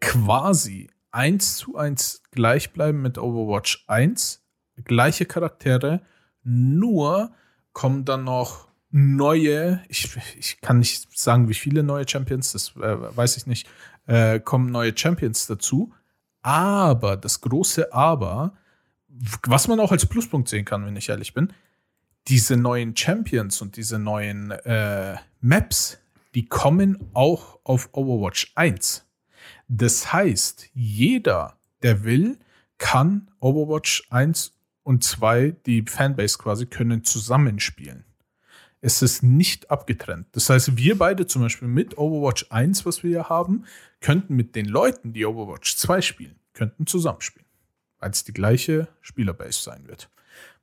S2: quasi eins zu eins gleich bleiben mit Overwatch 1. Gleiche Charaktere, nur kommen dann noch neue, ich, ich kann nicht sagen, wie viele neue Champions, das äh, weiß ich nicht, äh, kommen neue Champions dazu. Aber das große Aber, was man auch als Pluspunkt sehen kann, wenn ich ehrlich bin, diese neuen Champions und diese neuen äh, Maps, die kommen auch auf Overwatch 1. Das heißt, jeder, der will, kann Overwatch 1 und 2, die Fanbase quasi, können zusammenspielen. Es ist nicht abgetrennt. Das heißt, wir beide zum Beispiel mit Overwatch 1, was wir hier haben, könnten mit den Leuten, die Overwatch 2 spielen, könnten zusammenspielen. Weil es die gleiche Spielerbase sein wird.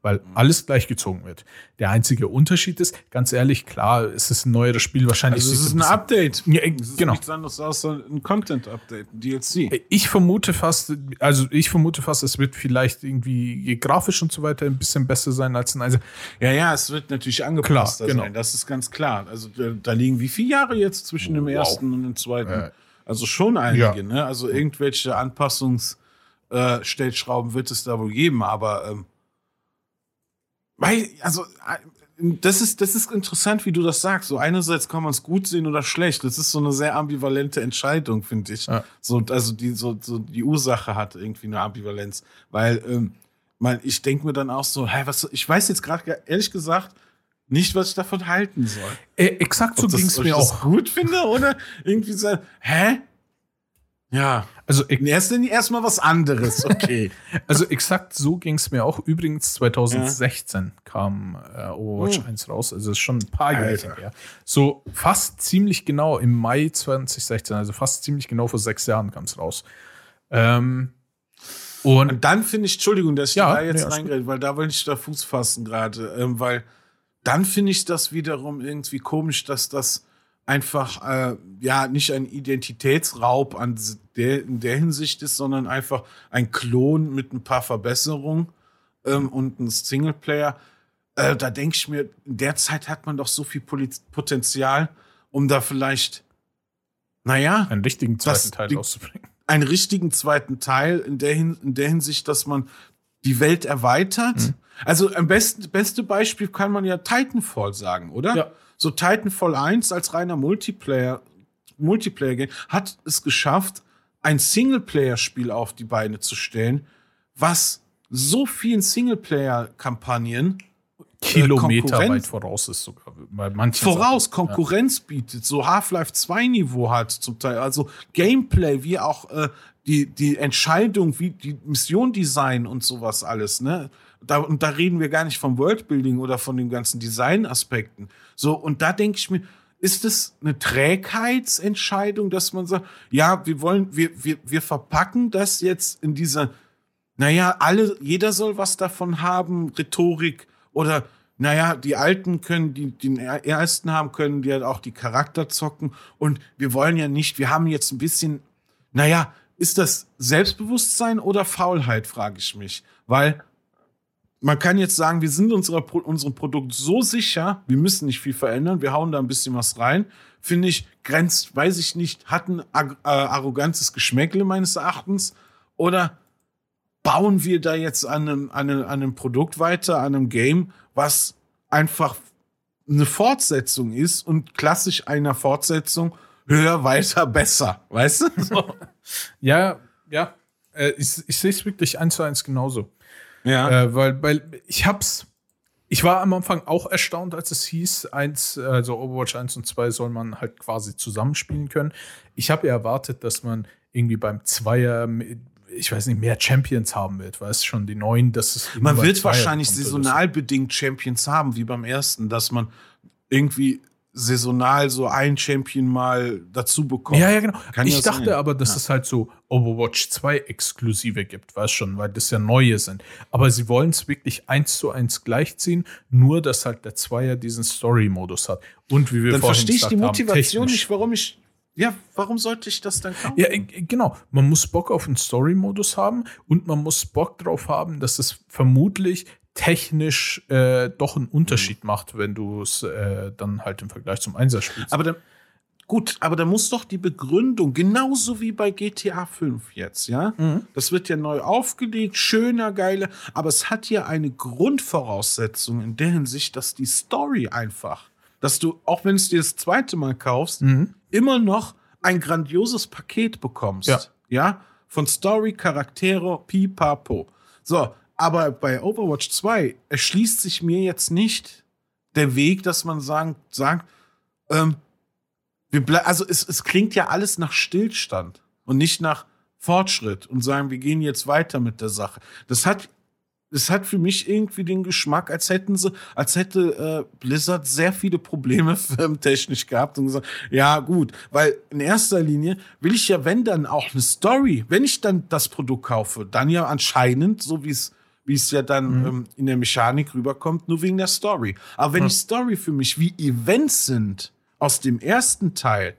S2: Weil alles gleich gezogen wird. Der einzige Unterschied ist, ganz ehrlich, klar, es ist ein neueres Spiel, wahrscheinlich.
S3: also es ist
S2: ein
S3: ein Update.
S2: Ja, äh,
S3: Es ist
S2: genau.
S3: nichts anderes außer ein Content-Update, ein DLC.
S2: Ich vermute fast, also ich vermute fast, es wird vielleicht irgendwie grafisch und so weiter ein bisschen besser sein als ein also
S3: Ja, ja, es wird natürlich angepasst
S2: Klar, genau.
S3: sein, das ist ganz klar. Also da, da liegen wie viele Jahre jetzt zwischen dem
S2: Wow.
S3: ersten und dem zweiten?
S2: Äh,
S3: also schon einige,
S2: ja.
S3: ne? Also irgendwelche Anpassungsstellschrauben äh, Stellschrauben wird es da wohl geben, aber ähm, weil, also äh, das ist, das ist interessant, wie du das sagst. So einerseits kann man es gut sehen oder schlecht. Das ist so eine sehr ambivalente Entscheidung, finde ich.
S2: Ja.
S3: So, also die, so, so die Ursache hat irgendwie eine Ambivalenz. Weil, ähm, man, ich denke mir dann auch so, hä, was, ich weiß jetzt gerade ehrlich gesagt nicht, was ich davon halten soll.
S2: äh, exakt so ging es mir
S3: das
S2: auch.
S3: gut finde oder irgendwie so, hä? Ja.
S2: Also,
S3: Erst erstmal was anderes, okay.
S2: also exakt so ging es mir auch. Übrigens 2016 kam äh, Overwatch
S3: Hm.
S2: 1 raus, also ist schon ein paar Jahre her. So fast ziemlich genau im Mai 2016, also fast ziemlich genau vor sechs Jahren kam es raus. Ähm, und
S3: Und dann finde ich, Entschuldigung, dass ich
S2: Ja,
S3: da jetzt
S2: nee,
S3: reingehe, weil da will ich da Fuß fassen gerade, ähm, weil dann finde ich das wiederum irgendwie komisch, dass das einfach äh, ja nicht ein Identitätsraub an der, in der Hinsicht ist, sondern einfach ein Klon mit ein paar Verbesserungen ähm, und ein Singleplayer. Äh, da denke ich mir, in der Zeit hat man doch so viel Potenzial, um da vielleicht, naja,
S2: einen richtigen zweiten Teil
S3: die-
S2: rauszubringen.
S3: einen richtigen zweiten Teil in der, Hin in der Hinsicht, dass man die Welt erweitert.
S2: Mhm.
S3: Also am besten, beste Beispiel kann man ja Titanfall sagen, oder?
S2: Ja.
S3: So Titanfall 1 als reiner Multiplayer, Multiplayer-Game hat es geschafft, ein Singleplayer-Spiel auf die Beine zu stellen, was so vielen Singleplayer-Kampagnen
S2: Kilometer
S3: Konkurrenz-
S2: weit voraus ist sogar. Bei manchen
S3: voraus
S2: Sachen.
S3: Konkurrenz bietet, so Half-Life 2 Niveau hat zum Teil, also Gameplay, wie auch äh, die, die Entscheidung, wie die Mission-Design und sowas alles, ne? Da, und da reden wir gar nicht vom Worldbuilding oder von den ganzen Design-Aspekten. So, und da denke ich mir, ist es eine Trägheitsentscheidung, dass man sagt, ja, wir wollen, wir, wir, wir verpacken das jetzt in dieser, naja, alle, jeder soll was davon haben, Rhetorik oder naja, die Alten können, die den ersten haben, können die halt auch die Charakter zocken. Und wir wollen ja nicht, wir haben jetzt ein bisschen, naja, ist das Selbstbewusstsein oder Faulheit, frage ich mich. Weil man kann jetzt sagen, wir sind unserer, unserem Produkt so sicher, wir müssen nicht viel verändern, wir hauen da ein bisschen was rein. Finde ich, grenzt, weiß ich nicht, hat ein äh, arrogantes Geschmäckle meines Erachtens. Oder bauen wir da jetzt an einem, an, einem, an einem Produkt weiter, an einem Game, was einfach eine Fortsetzung ist und klassisch einer Fortsetzung höher, weiter, besser. Weißt du? So.
S2: ja, ja. Äh, ich, ich sehe es wirklich eins zu eins genauso.
S3: Ja.
S2: Äh, weil, weil ich hab's. Ich war am Anfang auch erstaunt, als es hieß, eins, also Overwatch 1 und 2 soll man halt quasi zusammenspielen können. Ich habe ja erwartet, dass man irgendwie beim Zweier ich weiß nicht, mehr Champions haben wird, weißt schon, die neuen, das ist.
S3: Man wird wahrscheinlich saisonal bedingt Champions haben, wie beim ersten, dass man irgendwie saisonal so ein Champion mal dazu bekommt.
S2: Ja, ja, genau. Kann ich dachte sein. aber, dass ja. es halt so Overwatch 2 Exklusive gibt, weißt schon, weil das ja neue sind. Aber sie wollen es wirklich eins zu eins gleichziehen, nur dass halt der Zweier diesen Story-Modus hat. Und wie wir
S3: Dann vorhin verstehe ich die Motivation haben, nicht, warum ich ja, warum sollte ich das dann kaufen?
S2: Ja, äh, genau. Man muss Bock auf einen Story-Modus haben und man muss Bock drauf haben, dass es vermutlich technisch äh, doch einen Unterschied mhm. macht, wenn du es äh, dann halt im Vergleich zum Einser spielst.
S3: Aber dann, gut, aber da muss doch die Begründung, genauso wie bei GTA 5 jetzt, ja? Mhm. Das wird ja neu aufgelegt, schöner, geiler, aber es hat ja eine Grundvoraussetzung in der Hinsicht, dass die Story einfach, dass du, auch wenn es dir das zweite Mal kaufst, mhm immer noch ein grandioses Paket bekommst. Ja. ja? Von Story, Charaktere, pipapo. So, aber bei Overwatch 2 erschließt sich mir jetzt nicht der Weg, dass man sagen, sagt, ähm, wir also es, es klingt ja alles nach Stillstand und nicht nach Fortschritt und sagen, wir gehen jetzt weiter mit der Sache. Das hat es hat für mich irgendwie den Geschmack, als hätten sie, als hätte äh, Blizzard sehr viele Probleme firmentechnisch gehabt und gesagt, ja gut, weil in erster Linie will ich ja, wenn dann auch eine Story, wenn ich dann das Produkt kaufe, dann ja anscheinend, so wie es wie es ja dann mhm. ähm, in der Mechanik rüberkommt, nur wegen der Story. Aber wenn mhm. die Story für mich wie Events sind aus dem ersten Teil,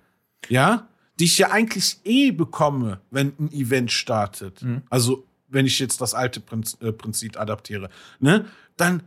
S3: ja, die ich ja eigentlich eh bekomme, wenn ein Event startet. Mhm. Also wenn ich jetzt das alte äh, Prinzip adaptiere, ne, dann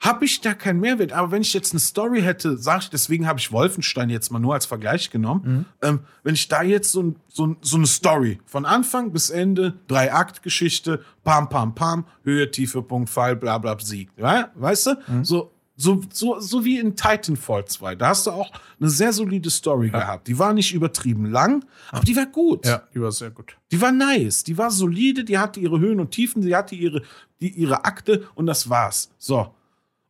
S3: habe ich da keinen Mehrwert. Aber wenn ich jetzt eine Story hätte, sage ich, deswegen habe ich Wolfenstein jetzt mal nur als Vergleich genommen, mhm. ähm, wenn ich da jetzt so, so, so, eine Story von Anfang bis Ende, drei Akt Geschichte, pam, pam, pam, Höhe, Tiefe, Punkt, Fall, bla, bla, Sieg, ja? weißt du? Mhm. So, so, so, so wie in Titanfall 2. Da hast du auch eine sehr solide Story ja. gehabt. Die war nicht übertrieben lang, aber die war gut.
S2: Ja, die war sehr gut.
S3: Die war nice. Die war solide, die hatte ihre Höhen und Tiefen, die hatte ihre, die, ihre Akte und das war's. So.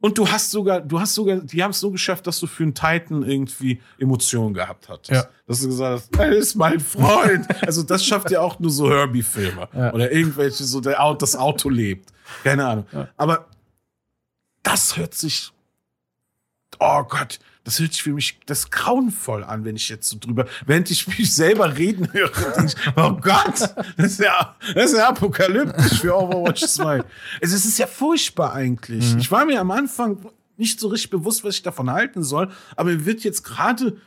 S3: Und du hast sogar, du hast sogar, die haben es so geschafft, dass du für einen Titan irgendwie Emotionen gehabt hattest. Ja. Dass du gesagt hast, er ist mein Freund. also das schafft ja auch nur so Herbie-Filme. Ja. Oder irgendwelche, so der, das Auto lebt. Keine Ahnung. Ja. Aber das hört sich oh Gott, das hört sich für mich das grauenvoll an, wenn ich jetzt so drüber, während ich mich selber reden höre. Ich, oh Gott, das ist ja, das ist ja apokalyptisch für Overwatch 2. Es ist ja furchtbar eigentlich. Mhm. Ich war mir am Anfang nicht so richtig bewusst, was ich davon halten soll, aber mir wird jetzt gerade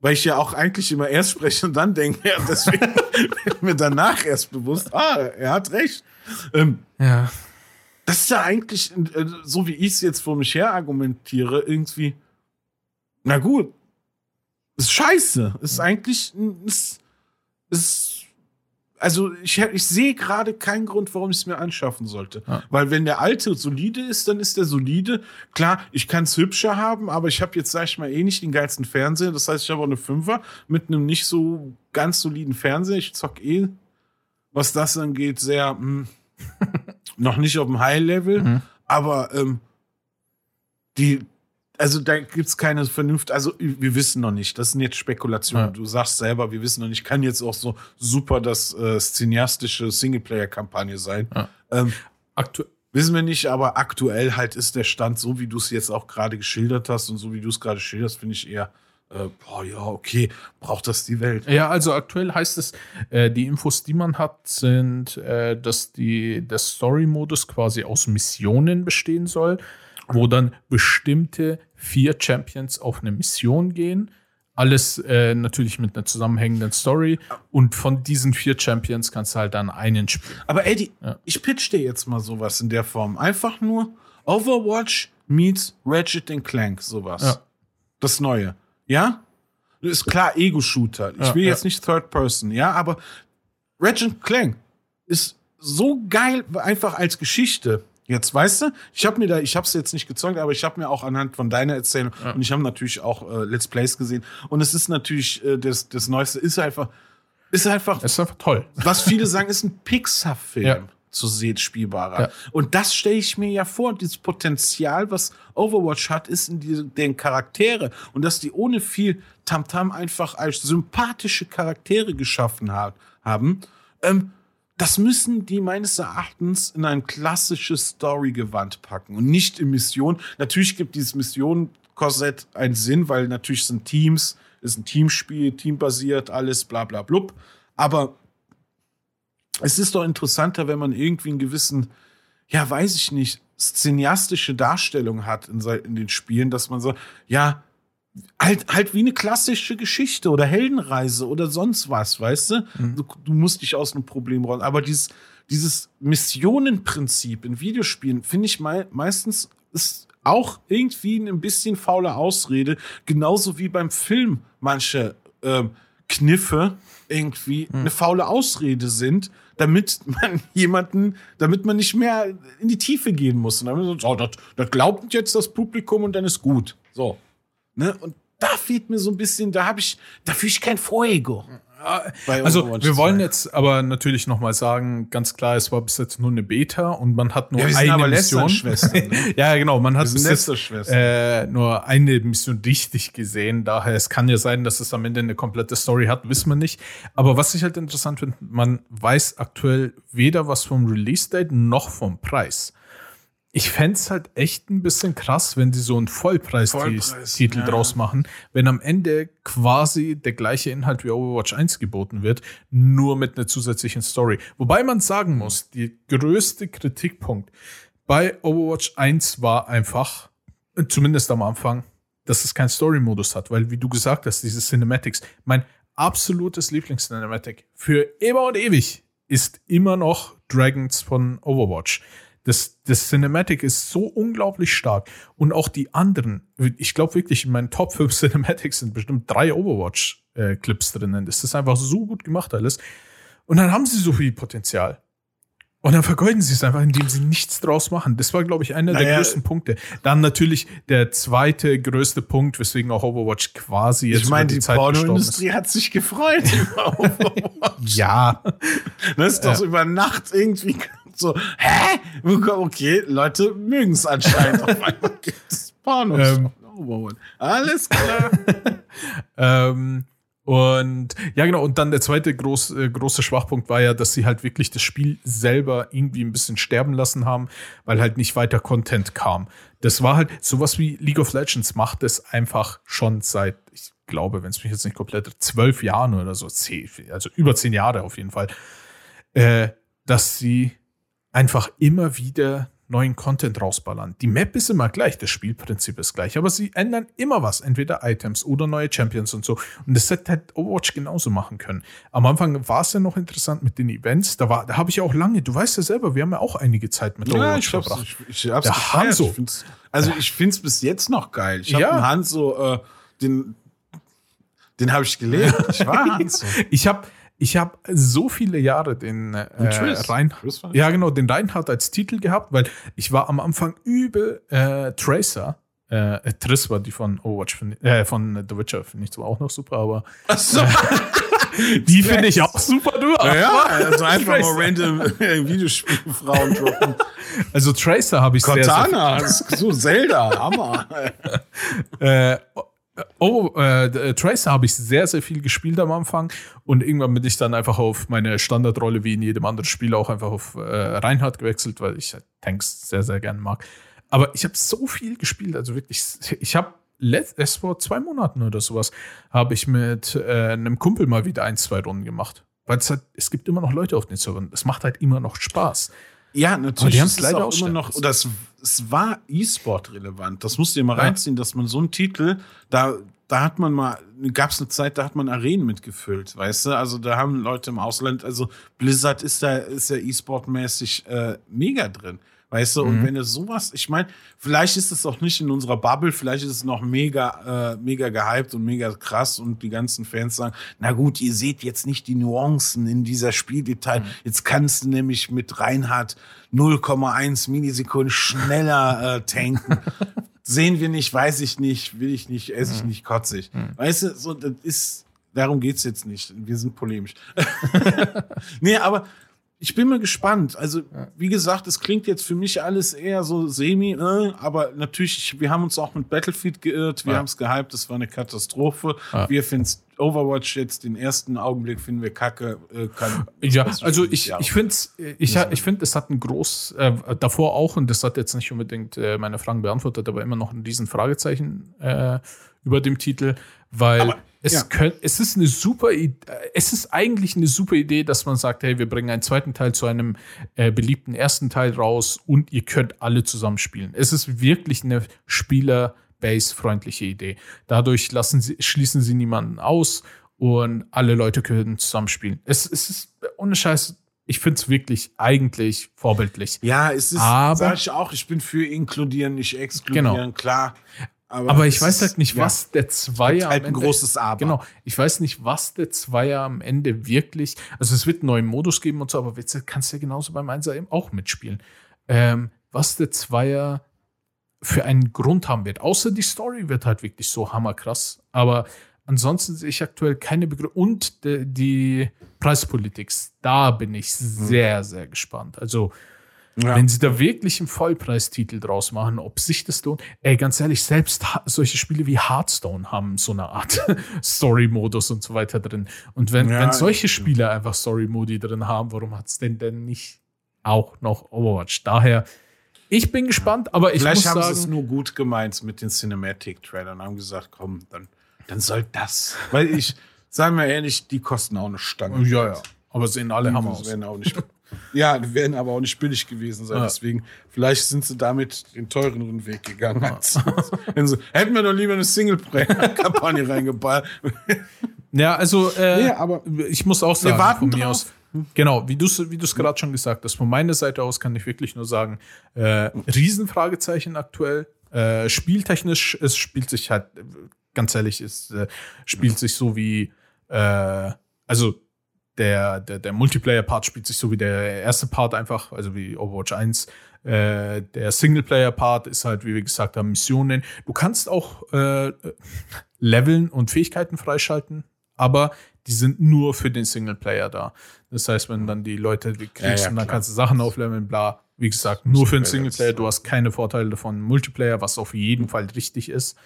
S3: weil ich ja auch eigentlich immer erst spreche und dann denke, ja, deswegen wird mir danach erst bewusst, ah, er hat recht. Ähm,
S2: ja
S3: das ist ja eigentlich, äh, so wie ich es jetzt vor mich her argumentiere, irgendwie, na gut, ist scheiße. Ist eigentlich, ist, ist also ich, ich sehe gerade keinen Grund, warum ich es mir anschaffen sollte. Ja. Weil wenn der alte solide ist, dann ist der solide. Klar, ich kann es hübscher haben, aber ich habe jetzt, sag ich mal, eh nicht den geilsten Fernseher. Das heißt, ich habe auch eine Fünfer mit einem nicht so ganz soliden Fernseher. Ich zock eh, was das angeht, sehr. Mh, hm, noch nicht auf dem High-Level, mhm. aber ähm, die, also da gibt es keine Vernunft, also wir wissen noch nicht, das sind jetzt Spekulationen. Ja. Du sagst selber, wir wissen noch nicht, kann jetzt auch so super das äh, cineastische Singleplayer-Kampagne sein. Ja. Ähm, Aktu wissen wir nicht, aber aktuell halt ist der Stand so, wie du es jetzt auch gerade geschildert hast und so wie du es gerade schilderst, finde ich eher äh, boah, ja, okay, braucht das die Welt?
S2: Ja, also aktuell heißt es, äh, die Infos, die man hat, sind, äh, dass die, der Story-Modus quasi aus Missionen bestehen soll. wo dann bestimmte vier Champions auf eine Mission gehen. Alles äh, natürlich mit einer zusammenhängenden Story. Und von diesen vier Champions kannst du halt dann einen spielen.
S3: Aber Eddie,
S2: Ja.
S3: ich pitch dir jetzt mal sowas in der Form. Einfach nur Overwatch meets Ratchet Clank, sowas.
S2: Ja.
S3: Das Neue. Ja? Ist klar, Ego-Shooter. Ich
S2: Ja,
S3: will jetzt nicht Third Person, ja, aber Ratchet Clank ist so geil, einfach als Geschichte. Jetzt weißt du, ich habe mir da, ich habe es jetzt nicht gezeugt, aber ich habe mir auch anhand von deiner Erzählung und ich habe natürlich auch äh, Let's Plays gesehen und es ist natürlich äh, das, das Neueste ist einfach, ist einfach
S2: ist einfach toll.
S3: was viele sagen, ist ein Pixar-Film
S2: Ja.
S3: zu sehen, spielbarer.
S2: Ja.
S3: Und das stelle ich mir ja vor, dieses Potenzial, was Overwatch hat, ist in diese, den Charaktere. Und dass die ohne viel Tamtam einfach als sympathische Charaktere geschaffen hat, haben. Ähm, das müssen die meines Erachtens in ein klassisches Story-Gewand packen und nicht in Mission. Natürlich gibt dieses Mission-Korsett einen Sinn, weil natürlich sind Teams, ist ein Teamspiel, teambasiert, alles, bla bla blub. Aber es ist doch interessanter, wenn man irgendwie einen gewissen, ja, weiß ich nicht, szeniastische Darstellung hat in, in den Spielen, dass man so, ja, halt, halt wie eine klassische Geschichte oder Heldenreise oder sonst was, weißt du? Du, du musst dich aus einem Problem rollen. Aber dieses, dieses Missionenprinzip in Videospielen finde ich mei meistens ist auch irgendwie ein bisschen faule Ausrede, genauso wie beim Film manche ähm, Kniffe irgendwie eine faule Ausrede sind, damit man jemanden, damit man nicht mehr in die Tiefe gehen muss. Und dann so, oh, das, das glaubt jetzt das Publikum und dann ist gut. So. Ne? Und da fehlt mir so ein bisschen, da habe ich, da fühle ich kein Fuego.
S2: Also wir wollen
S3: 2.
S2: jetzt aber natürlich noch mal sagen, ganz klar, es war bis jetzt nur eine Beta und man hat nur
S3: Ja, wir sind
S2: eine
S3: aber
S2: Mission.
S3: Ne?
S2: ja, genau, man hat bis jetzt äh, nur eine Mission richtig gesehen. Daher es kann ja sein, dass es am Ende eine komplette Story hat, wissen wir nicht. Aber was ich halt interessant finde, man weiß aktuell weder was vom Release-Date noch vom Preis. Ich fände es halt echt ein bisschen krass, wenn die so einen
S3: Vollpreis,
S2: Vollpreistitel
S3: ja.
S2: draus machen, wenn am Ende quasi der gleiche Inhalt wie Overwatch 1 geboten wird, nur mit einer zusätzlichen Story. Wobei man sagen muss, die größte Kritikpunkt bei Overwatch 1 war einfach, zumindest am Anfang, dass es keinen Story-Modus hat, weil wie du gesagt hast, diese Cinematics, mein absolutes Lieblings-Cinematic für immer und ewig ist immer noch Dragons von Overwatch. Das, das Cinematic ist so unglaublich stark. Und auch die anderen, ich glaube wirklich, in meinen Top 5 Cinematics sind bestimmt drei Overwatch-Clips drinnen. Das ist einfach so gut gemacht alles. Und dann haben sie so viel Potenzial. Und dann vergeuden sie es einfach, indem sie nichts draus machen. Das war, glaube ich, einer der
S3: Naja,
S2: größten Punkte. Dann natürlich der zweite größte Punkt, weswegen auch Overwatch quasi jetzt
S3: Ich meine, die
S2: ist.
S3: Pornoindustrie hat sich gefreut über Overwatch.
S2: Ja,
S3: Das ist doch
S2: Ja.
S3: so über Nacht irgendwie so, hä? Okay, Leute mögen es anscheinend. Auf einmal gibt es Pornos.
S2: Ähm.
S3: Overwatch. Alles klar.
S2: Ähm, und ja, genau. Und dann der zweite groß, äh, große Schwachpunkt war ja, dass sie halt wirklich das Spiel selber irgendwie ein bisschen sterben lassen haben, weil halt nicht weiter Content kam. Das war halt sowas wie League of Legends macht es einfach schon seit, ich glaube, wenn es mich jetzt nicht komplett, zwölf Jahren oder so, also über zehn Jahre auf jeden Fall, äh, dass sie einfach immer wieder neuen Content rausballern. Die Map ist immer gleich, das Spielprinzip ist gleich, aber sie ändern immer was, entweder Items oder neue Champions und so. Und das hätte halt Overwatch genauso machen können. Am Anfang war es ja noch interessant mit den Events, da war, da habe ich auch lange, du weißt ja selber, wir haben ja auch einige Zeit mit
S3: Ja,
S2: Overwatch
S3: ich
S2: verbracht.
S3: ich, ich hab's
S2: Der
S3: gefeiert.
S2: Hanzo.
S3: Ich find's, also ich finde es bis jetzt noch geil. Ich habe
S2: Ja.
S3: Hanzo, äh, den, den habe ich gelernt. Ich war Hanzo.
S2: Ich habe ich hab so viele Jahre den äh,
S3: Triss.
S2: Ja genau den Reinhardt als Titel gehabt, weil ich war am Anfang übel äh, Tracer. Äh, äh, Triss war die von Overwatch, find ich- äh, von The Witcher, finde ich zwar auch noch super, aber
S3: Achso.
S2: die finde ich auch super, du.
S3: Ja, also einfach
S2: Tracer.
S3: mal random äh, Videospielfrauen droppen.
S2: Also Tracer habe ich sehr, sehr
S3: Cortana, das ist so Zelda, Hammer.
S2: Äh, oh, äh, äh, Tracer habe ich sehr, sehr viel gespielt am Anfang und irgendwann bin ich dann einfach auf meine Standardrolle wie in jedem anderen Spiel auch einfach auf äh, Reinhardt gewechselt, weil ich halt Tanks sehr, sehr gerne mag. Aber ich habe so viel gespielt, also wirklich, ich habe erst vor zwei Monaten oder sowas, habe ich mit äh, einem Kumpel mal wieder ein, zwei Runden gemacht. Weil es halt, es gibt immer noch Leute auf den Servern. Es macht halt immer noch Spaß.
S3: Ja, natürlich.
S2: die haben
S3: es
S2: leider
S3: auch immer noch, oder es, es war E-Sport relevant. Das musst du dir mal
S2: Ja.
S3: reinziehen, dass man so einen Titel, da, da hat man mal, gab es eine Zeit, da hat man Arenen mitgefüllt, weißt du? Also da haben Leute im Ausland, also Blizzard ist da, ist ja E-Sport-mäßig äh, mega drin. Weißt du,
S2: Mhm.
S3: und wenn es sowas, ich meine, vielleicht ist es auch nicht in unserer Bubble, vielleicht ist es noch mega, äh, mega gehypt und mega krass und die ganzen Fans sagen, na gut, ihr seht jetzt nicht die Nuancen in dieser Spieldetail.
S2: Mhm.
S3: Jetzt kannst du nämlich mit Reinhard 0,1 Millisekunden schneller äh, tanken. Sehen wir nicht, weiß ich nicht, will ich nicht, esse
S2: Mhm.
S3: ich nicht, kotze ich. Weißt du, so, das ist, darum geht's jetzt nicht. Wir sind polemisch. nee, aber ich bin mal gespannt. Also, wie gesagt, es klingt jetzt für mich alles eher so semi, äh, aber natürlich, ich, wir haben uns auch mit Battlefield geirrt, wir
S2: Ja.
S3: haben es gehypt, das war eine Katastrophe.
S2: Ja.
S3: Wir finden Overwatch jetzt den ersten Augenblick finden wir kacke. Äh, kann,
S2: Ja, also ich, ich finde, ich, ich finde, es hat ein groß, äh, davor auch, und das hat jetzt nicht unbedingt äh, meine Fragen beantwortet, aber immer noch ein riesen Fragezeichen äh, über dem Titel, weil
S3: Aber,
S2: es,
S3: ja.
S2: könnt, es ist eine super Idee, es ist eigentlich eine super Idee, dass man sagt, hey, wir bringen einen zweiten Teil zu einem äh, beliebten ersten Teil raus und ihr könnt alle zusammen spielen. Es ist wirklich eine Spieler- Base-freundliche Idee. Dadurch lassen sie, schließen sie niemanden aus und alle Leute können zusammenspielen. Es, es ist ohne Scheiß, ich finde es wirklich eigentlich vorbildlich.
S3: Ja, es ist,
S2: Aber-
S3: sag ich auch, ich bin für inkludieren, nicht exkludieren,
S2: Genau.
S3: klar.
S2: Aber ich
S3: es
S2: weiß halt nicht,
S3: ja,
S2: was der Zweier
S3: halt
S2: am
S3: ein
S2: Ende-
S3: großes Aber.
S2: Genau. Ich weiß nicht, was der Zweier am Ende wirklich. Also es wird einen neuen Modus geben und so, aber jetzt kannst du ja genauso beim Einser eben auch mitspielen. Ähm, was der Zweier für einen Grund haben wird. Außer die Story wird halt wirklich so hammerkrass. Aber ansonsten sehe ich aktuell keine Begründung. Und de, die Preispolitik, da bin ich sehr, sehr gespannt. Also
S3: Ja.
S2: wenn sie da wirklich einen Vollpreistitel draus machen, ob sich das lohnt. Ey, ganz ehrlich, selbst solche Spiele wie Hearthstone haben so eine Art Story-Modus und so weiter drin. Und wenn,
S3: Ja,
S2: wenn solche. Spiele einfach Story-Modi drin haben, warum hat es denn denn nicht auch noch Overwatch? Daher, ich bin gespannt, aber ich
S3: Vielleicht
S2: muss
S3: haben sie es
S2: sagen,
S3: nur gut gemeint mit den Cinematic-Trailern und haben gesagt, komm, dann, dann soll das. Weil ich, sagen wir ehrlich, die kosten auch eine Stange.
S2: ja, ja, aber sehen alle Hammer aus.
S3: werden auch nicht, ja, die werden aber auch nicht billig gewesen sein.
S2: Ja.
S3: Deswegen, vielleicht sind sie damit den teureren Weg gegangen. Wenn sie, hätten wir doch lieber eine Single-Kampagne reingeballt.
S2: Ja, also äh,
S3: Nee, aber
S2: ich muss auch sagen,
S3: warten
S2: von mir
S3: drauf.
S2: aus, genau, wie du es wie du's gerade schon gesagt hast, von meiner Seite aus kann ich wirklich nur sagen, äh, Riesenfragezeichen aktuell. Äh, spieltechnisch, es spielt sich halt, ganz ehrlich, es äh, spielt sich so wie, äh, also der, der, der Multiplayer-Part spielt sich so wie der erste Part einfach, also wie Overwatch 1. Äh, der Singleplayer-Part ist halt, wie wir gesagt haben, Missionen. Du kannst auch äh, Leveln und Fähigkeiten freischalten, aber die sind nur für den Singleplayer da. Das heißt, wenn dann die Leute kriegst
S3: Ja, ja,
S2: und dann kannst du Sachen aufleveln, bla. Wie gesagt, nur für den Singleplayer. Du hast keine Vorteile davon Multiplayer, was auf jeden Fall richtig ist.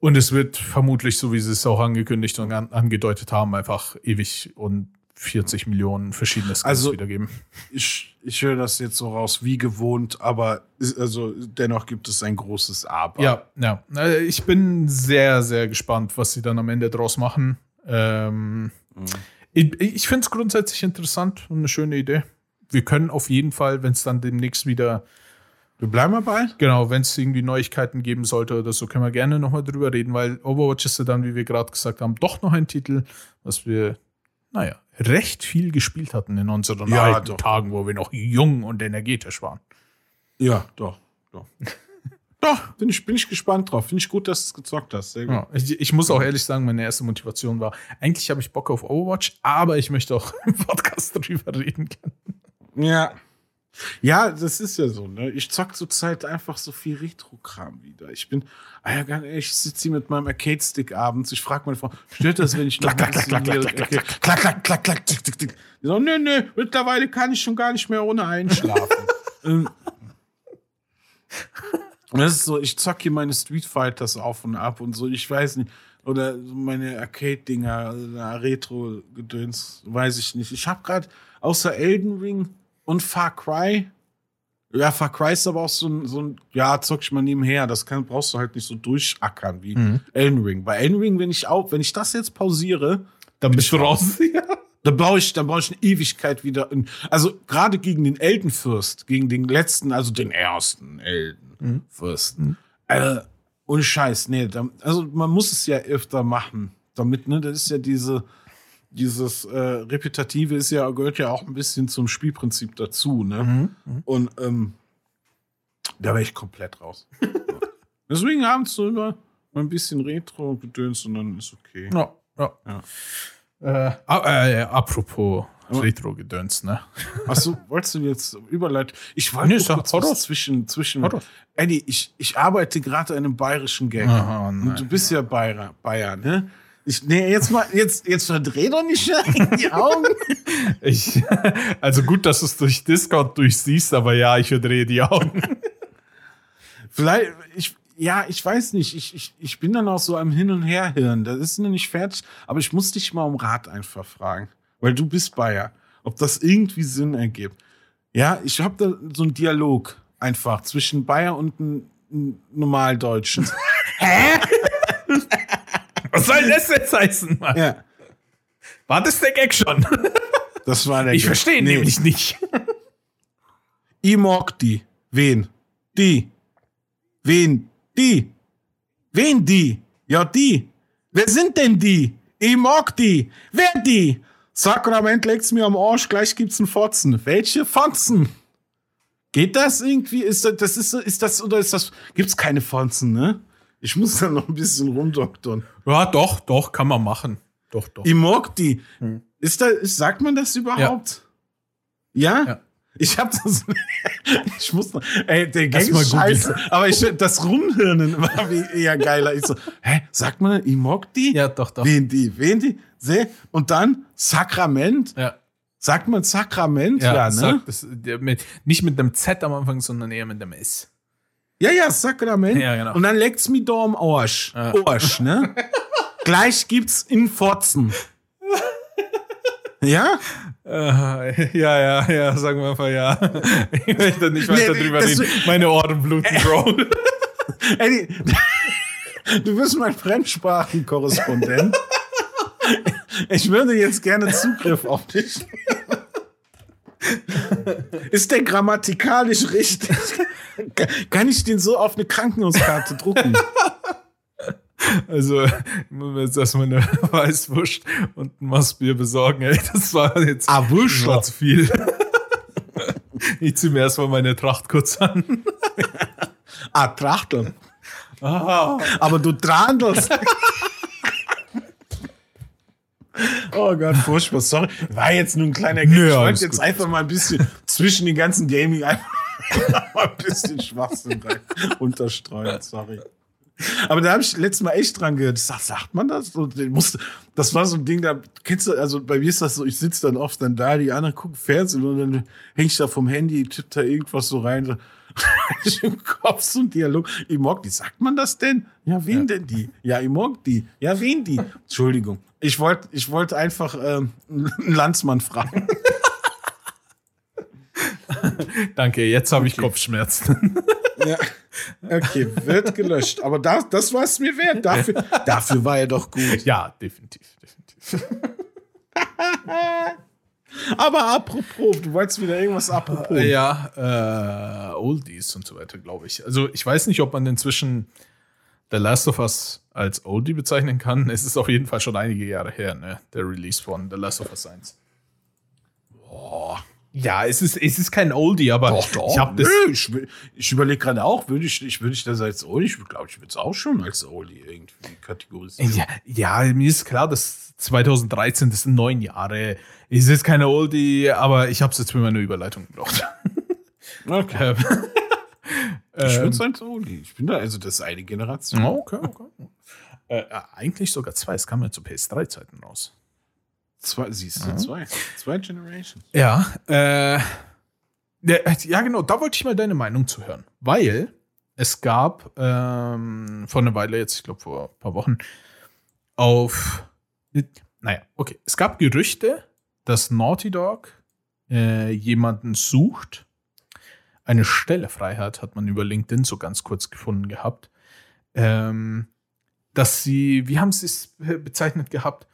S2: Und es wird vermutlich, so wie sie es auch angekündigt und an, angedeutet haben, einfach ewig und 40 Millionen verschiedene Skins
S3: Also-
S2: wiedergeben.
S3: ich, ich höre das jetzt so raus wie gewohnt, aber ist- also dennoch gibt es ein großes Aber.
S2: Ja, ja. Äh, Ich bin sehr, sehr gespannt, was sie dann am Ende draus machen. Ähm, Ich, ich finde es grundsätzlich interessant und eine schöne Idee. Wir können auf jeden Fall, wenn es dann demnächst wieder,
S3: Wir bleiben mal bei.
S2: genau, wenn es irgendwie Neuigkeiten geben sollte oder so, können wir gerne nochmal drüber reden, weil Overwatch ist ja dann, wie wir gerade gesagt haben, doch noch ein Titel, was wir, naja, recht viel gespielt hatten in unseren
S3: Ja,
S2: alten
S3: doch.
S2: Tagen, wo wir noch jung und energetisch waren.
S3: Ja, doch, doch. doch, bin ich, bin ich gespannt drauf. Finde ich gut, dass du es gezockt hast. Sehr gut.
S2: Ja, ich, ich muss auch ehrlich sagen, meine erste Motivation war, eigentlich habe ich Bock auf Overwatch, aber ich möchte auch im Podcast drüber reden können.
S3: Ja. Ja, das ist ja so, ne? Ich zock zurzeit einfach so viel Retro-Kram wieder. Ich bin, ah ja, gar nicht, ich sitze hier mit meinem Arcade-Stick abends. Ich frage meine Frau, stört das, wenn ich noch
S2: Klack, klack, klack,
S3: ein bisschen
S2: klack,
S3: hier-
S2: klack,
S3: klack, klack, klack, klack, tick, tick, tick. Die so, nö, nö, mittlerweile kann ich schon gar nicht mehr ohne einschlafen. Ähm, das ist so, ich zock hier meine Street Fighters auf und ab und so, ich weiß nicht. Oder so meine Arcade-Dinger, also Retro-Gedöns, weiß ich nicht. Ich habe gerade außer Elden Ring und Far Cry, ja, Far Cry ist aber auch so ein, so ein ja, zock ich mal nebenher. Das kann, brauchst du halt nicht so durchackern wie Elden Ring. Bei Elden Ring, wenn ich auch, wenn ich das jetzt pausiere,
S2: Dann bist du raus.
S3: ja, Da brauche ich, da brauche ich eine Ewigkeit wieder. In, also gerade gegen den Eldenfürst, gegen den letzten, also den ersten Eldenfürst. Mhm. Äh, ohne Scheiß, nee. Da, also man muss es ja öfter machen, damit, ne, das ist ja diese, dieses äh, Repetitive ist ja, gehört ja auch ein bisschen zum Spielprinzip dazu, ne? Mhm. Mhm. Und ähm, da wäre ich komplett raus. Deswegen abends so über ein bisschen Retro-Gedöns und dann ist okay.
S2: Ja, ja. ja. Äh, äh, apropos Retro-Gedöns, ne?
S3: Achso, wolltest du jetzt überleiten? Ich wollte nee, kurz was zwischen, zwischen. Eddie, ich, ich arbeite gerade an einem bayerischen Gag. Aha, und du bist ja Bayer, Bayer ne? Ich, nee, jetzt mal, jetzt, jetzt verdreh doch nicht die Augen.
S2: ich, also gut, dass du es durch Discord durchsiehst, aber ja, ich verdrehe die Augen.
S3: Vielleicht, ich, ja, ich weiß nicht. Ich, ich, ich bin dann auch so am Hin- und Herhirn. Das ist noch nicht fertig. Aber ich muss dich mal um Rat einfach fragen. Weil du bist Bayer. Ob das irgendwie Sinn ergibt. Ja, ich habe da so einen Dialog einfach zwischen Bayer und einem Normaldeutschen.
S2: Hä? Was soll das jetzt heißen, Mann?
S3: Ja.
S2: War das der Gag schon?
S3: Das war der
S2: Ich verstehe nee. nämlich nicht.
S3: Ich mag die. Wen? Die. Wen? Die. Wen die? Ja, die. Wer sind denn die? Ich mag die. Wer die? Sakrament legt's mir am Arsch, gleich gibt's einen Fotzen. Welche Fotzen? Geht das irgendwie? Ist das, das ist, ist das, oder ist das, gibt's keine Fotzen, ne? Ich muss da noch ein bisschen rumdoktern.
S2: Ja, doch, doch, kann man machen. Doch, doch.
S3: Ich mag die. Hm. Ist da, sagt man das überhaupt? Ja? ja? ja. Ich hab das. ich muss noch. Ey, der Gang ist scheiße. Aber ich, das Rumhirnen war wie eher geiler. Ich so, hä, sagt man, ich mag die?
S2: Ja, doch, doch.
S3: Wen die? Wen die? Seh? Und dann Sakrament.
S2: Ja.
S3: Sagt man Sakrament?
S2: Ja, ja ne? Sagt das, mit, nicht mit einem Z am Anfang, sondern eher mit einem S.
S3: Ja, ja, Sakrament.
S2: Ja, genau.
S3: Und dann leckt's mir da am Arsch. Ja. Arsch, ne? Gleich gibt's in Fotzen. Ja?
S2: Ja, ja, ja, sagen wir einfach ja. Ich möchte nicht weiter nee, drüber reden. Meine Ohren bluten, Bro.
S3: Eddie, du bist mein Fremdsprachenkorrespondent. Ich würde jetzt gerne Zugriff auf dich. Ist der grammatikalisch richtig? Kann ich den so auf eine Krankenhauskarte drucken?
S2: Also, jetzt erstmal eine Weißwurst und ein Massbier besorgen, ey. Das war jetzt
S3: ah,
S2: war zu viel. Ich zieh mir erstmal meine Tracht kurz an.
S3: ah, Trachteln. Ah. Aber du trandelst. Oh Gott, furchtbar, sorry. War jetzt nur ein kleiner Game. ich wollte jetzt gut. einfach mal ein bisschen zwischen den ganzen Gaming einfach mal ein bisschen Schwachsinn unterstreuen, sorry. Aber da habe ich letztes Mal echt dran gehört. Sag, sagt man das? Musste, das war so ein Ding, da kennst du, also bei mir ist das so, ich sitze dann oft dann da, die anderen gucken Fernsehen und dann häng ich da vom Handy, tippt da irgendwas so rein. So, im Kopf so ein Dialog. Ich mag die. Sagt man das denn? Ja, wen ja. denn die? Ja, ich mag die. Ja, wen die? Entschuldigung. Ich wollte ich wollte einfach ähm, einen Landsmann fragen.
S2: Danke, jetzt habe ich okay. Kopfschmerzen.
S3: ja. Okay, wird gelöscht. Aber das, das war es mir wert. Dafür, dafür war er doch gut.
S2: Ja, definitiv. definitiv.
S3: Aber apropos, du wolltest wieder irgendwas apropos.
S2: Ja, äh, Oldies und so weiter, glaube ich. Also ich weiß nicht, ob man inzwischen The Last of Us als Oldie bezeichnen kann. Es ist auf jeden Fall schon einige Jahre her, ne? Der Release von The Last of Us 1. Boah. Ja, es ist, es ist kein Oldie, aber
S3: doch, doch.
S2: ich habe
S3: das. Nö, ich, ich überlege gerade auch, würde ich, ich, würd ich das als Oldie, ich glaube, ich würde es auch schon als Oldie irgendwie kategorisieren.
S2: Ja, ja, mir ist klar, dass 2013, das sind neun Jahre, ist jetzt keine Oldie, aber ich habe es jetzt für meine Überleitung gebraucht.
S3: Okay. ich würde es als Oldie. Ich bin da, also das ist eine Generation.
S2: Okay, okay. Äh, eigentlich sogar zwei, es kam ja zu PS3-Zeiten raus.
S3: Zwei, siehst du, mhm. zwei. Zwei Generations.
S2: Ja, äh, ja, genau, da wollte ich mal deine Meinung zu hören. Weil es gab ähm, vor einer Weile, jetzt, ich glaube vor ein paar Wochen, auf. Naja, okay. Es gab Gerüchte, dass Naughty Dog äh, jemanden sucht. Eine Stelle frei hat, hat man über LinkedIn so ganz kurz gefunden gehabt. Ähm, dass sie, wie haben sie es bezeichnet gehabt?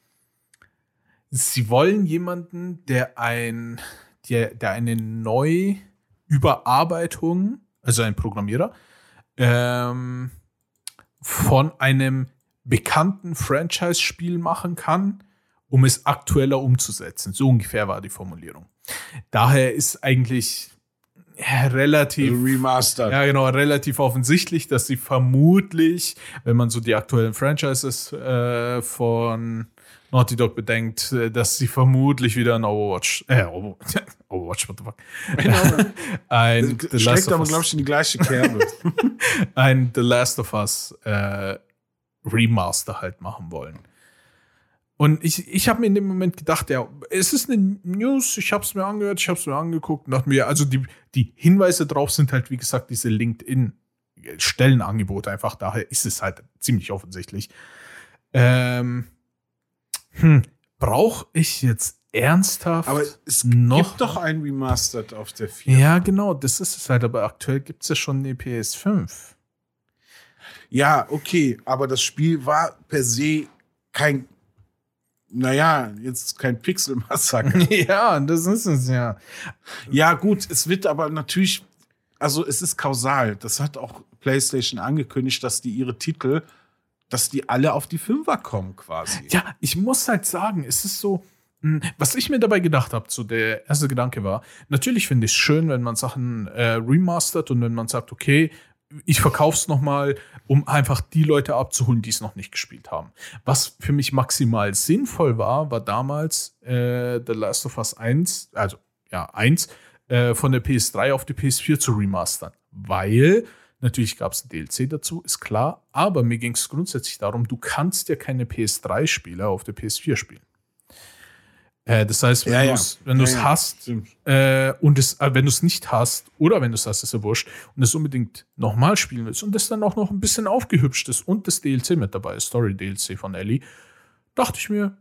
S2: Sie wollen jemanden, der ein, der, der eine Neuüberarbeitung, also ein Programmierer, ähm, von einem bekannten Franchise-Spiel machen kann, um es aktueller umzusetzen. So ungefähr war die Formulierung. Daher ist eigentlich relativ
S3: Remastered.
S2: Ja, genau, relativ offensichtlich, dass sie vermutlich, wenn man so die aktuellen Franchises äh, von Naughty Dog bedenkt, äh, dass sie vermutlich wieder ein Overwatch, äh, Overwatch, what the fuck?
S3: ein The Last aber, glaube ich, in die gleiche Kerbe.
S2: ein The Last of Us äh, Remaster halt machen wollen. Und ich, ich habe mir in dem Moment gedacht, ja, es ist eine News, ich habe es mir angehört, ich habe es mir angeguckt und dachte mir, also die, die Hinweise drauf sind halt, wie gesagt, diese LinkedIn-Stellenangebote einfach, daher ist es halt ziemlich offensichtlich. Ähm, hm, brauche ich jetzt ernsthaft
S3: aber es noch gibt doch ein Remastered auf der 4.
S2: Ja, genau, das ist es halt, aber aktuell gibt es ja schon die PS5.
S3: Ja, okay, aber das Spiel war per se kein naja, jetzt kein Pixel-Massaker.
S2: ja, das ist es ja.
S3: Ja, gut, es wird aber natürlich, also es ist kausal. Das hat auch PlayStation angekündigt, dass die ihre Titel, dass die alle auf die Fünfer kommen quasi.
S2: Ja, ich muss halt sagen, es ist so, hm, was ich mir dabei gedacht habe, so der erste Gedanke war, natürlich finde ich es schön, wenn man Sachen äh, remastert und wenn man sagt, okay, ich verkauf's noch mal, um einfach die Leute abzuholen, die es noch nicht gespielt haben. Was für mich maximal sinnvoll war, war damals äh, The Last of Us 1, also ja, 1, äh, von der PS3 auf die PS4 zu remastern. Weil, natürlich gab es ein DLC dazu, ist klar, aber mir ging es grundsätzlich darum, du kannst ja keine PS3-Spiele auf der PS4 spielen. Äh, das heißt, wenn ja, du es ja. hast äh, und es, äh, wenn du es nicht hast oder wenn du es hast, ist ja wurscht und es unbedingt nochmal spielen willst und es dann auch noch ein bisschen aufgehübscht ist und das DLC mit dabei ist, Story DLC von Ellie, dachte ich mir,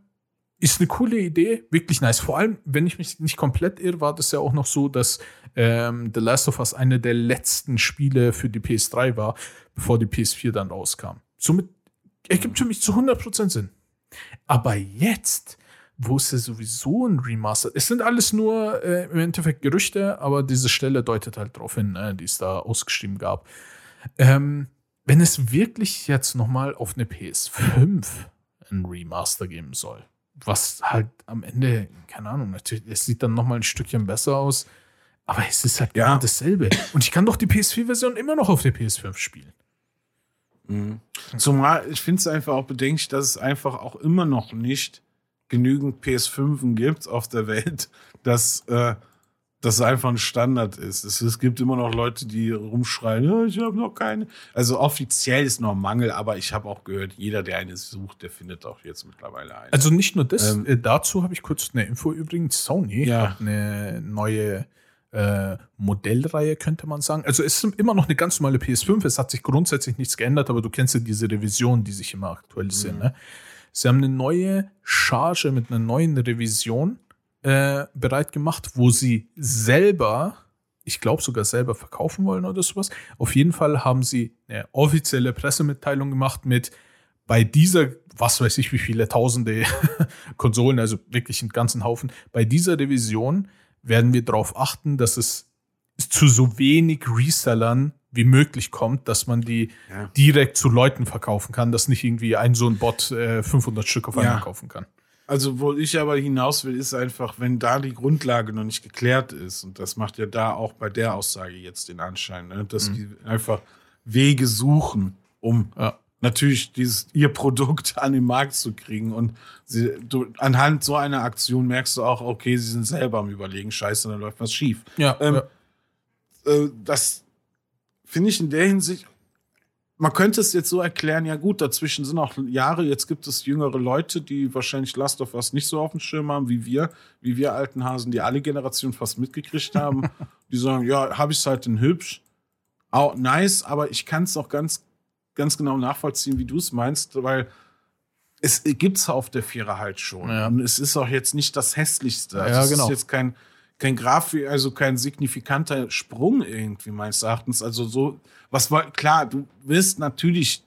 S2: ist eine coole Idee, wirklich nice. Vor allem, wenn ich mich nicht komplett irre, war das ja auch noch so, dass ähm, The Last of Us eine der letzten Spiele für die PS3 war, bevor die PS4 dann rauskam. Somit ergibt für mich zu 100% Sinn. Aber jetzt wo es ja sowieso ein Remaster Es sind alles nur äh, im Endeffekt Gerüchte, aber diese Stelle deutet halt darauf hin, äh, die es da ausgeschrieben gab. Ähm, wenn es wirklich jetzt nochmal auf eine PS5 ein Remaster geben soll, was halt am Ende, keine Ahnung, natürlich, es sieht dann nochmal ein Stückchen besser aus, aber es ist halt ja genau dasselbe. Und ich kann doch die PS4-Version immer noch auf der PS5 spielen.
S3: Mhm. Zumal ich finde es einfach auch bedenklich, dass es einfach auch immer noch nicht genügend PS5 gibt auf der Welt, dass äh, das einfach ein Standard ist. Es, es, gibt immer noch Leute, die rumschreien, ich habe noch keine. Also offiziell ist noch Mangel, aber ich habe auch gehört, jeder, der eine sucht, der findet auch jetzt mittlerweile eine.
S2: Also nicht nur das, ähm, äh, dazu habe ich kurz eine Info übrigens. Sony ja. hat eine neue äh, Modellreihe, könnte man sagen. Also es ist immer noch eine ganz normale PS5, es hat sich grundsätzlich nichts geändert, aber du kennst ja diese Revisionen, die sich immer aktualisieren. Mhm. Ne? Sie haben eine neue Charge mit einer neuen Revision äh, bereit gemacht, wo sie selber, ich glaube sogar selber verkaufen wollen oder sowas. Auf jeden Fall haben sie eine offizielle Pressemitteilung gemacht mit bei dieser, was weiß ich, wie viele tausende Konsolen, also wirklich einen ganzen Haufen, bei dieser Revision werden wir darauf achten, dass es zu so wenig Resellern wie möglich kommt, dass man die ja. direkt zu Leuten verkaufen kann, dass nicht irgendwie ein so ein Bot äh, 500 Stück auf einmal ja. kaufen kann.
S3: Also, wo ich aber hinaus will, ist einfach, wenn da die Grundlage noch nicht geklärt ist, und das macht ja da auch bei der Aussage jetzt den Anschein, ne, dass mhm. die einfach Wege suchen, um ja. natürlich dieses, ihr Produkt an den Markt zu kriegen. Und sie, du, anhand so einer Aktion merkst du auch, okay, sie sind selber am Überlegen, scheiße, da läuft was schief.
S2: Ja. Ähm,
S3: ja. Äh, das, finde ich in der Hinsicht, man könnte es jetzt so erklären, ja gut, dazwischen sind auch Jahre, jetzt gibt es jüngere Leute, die wahrscheinlich Last of Us nicht so auf dem Schirm haben wie wir, wie wir alten Hasen, die alle Generationen fast mitgekriegt haben. die sagen, ja, habe ich es halt in hübsch. Auch nice, aber ich kann es auch ganz, ganz genau nachvollziehen, wie du es meinst, weil es gibt es auf der Vierer halt schon. Ja. Und es ist auch jetzt nicht das Hässlichste.
S2: Also ja, genau.
S3: Es ist jetzt kein, kein Grafik, also kein signifikanter Sprung irgendwie meines Erachtens. Also so, was war, klar, du wirst natürlich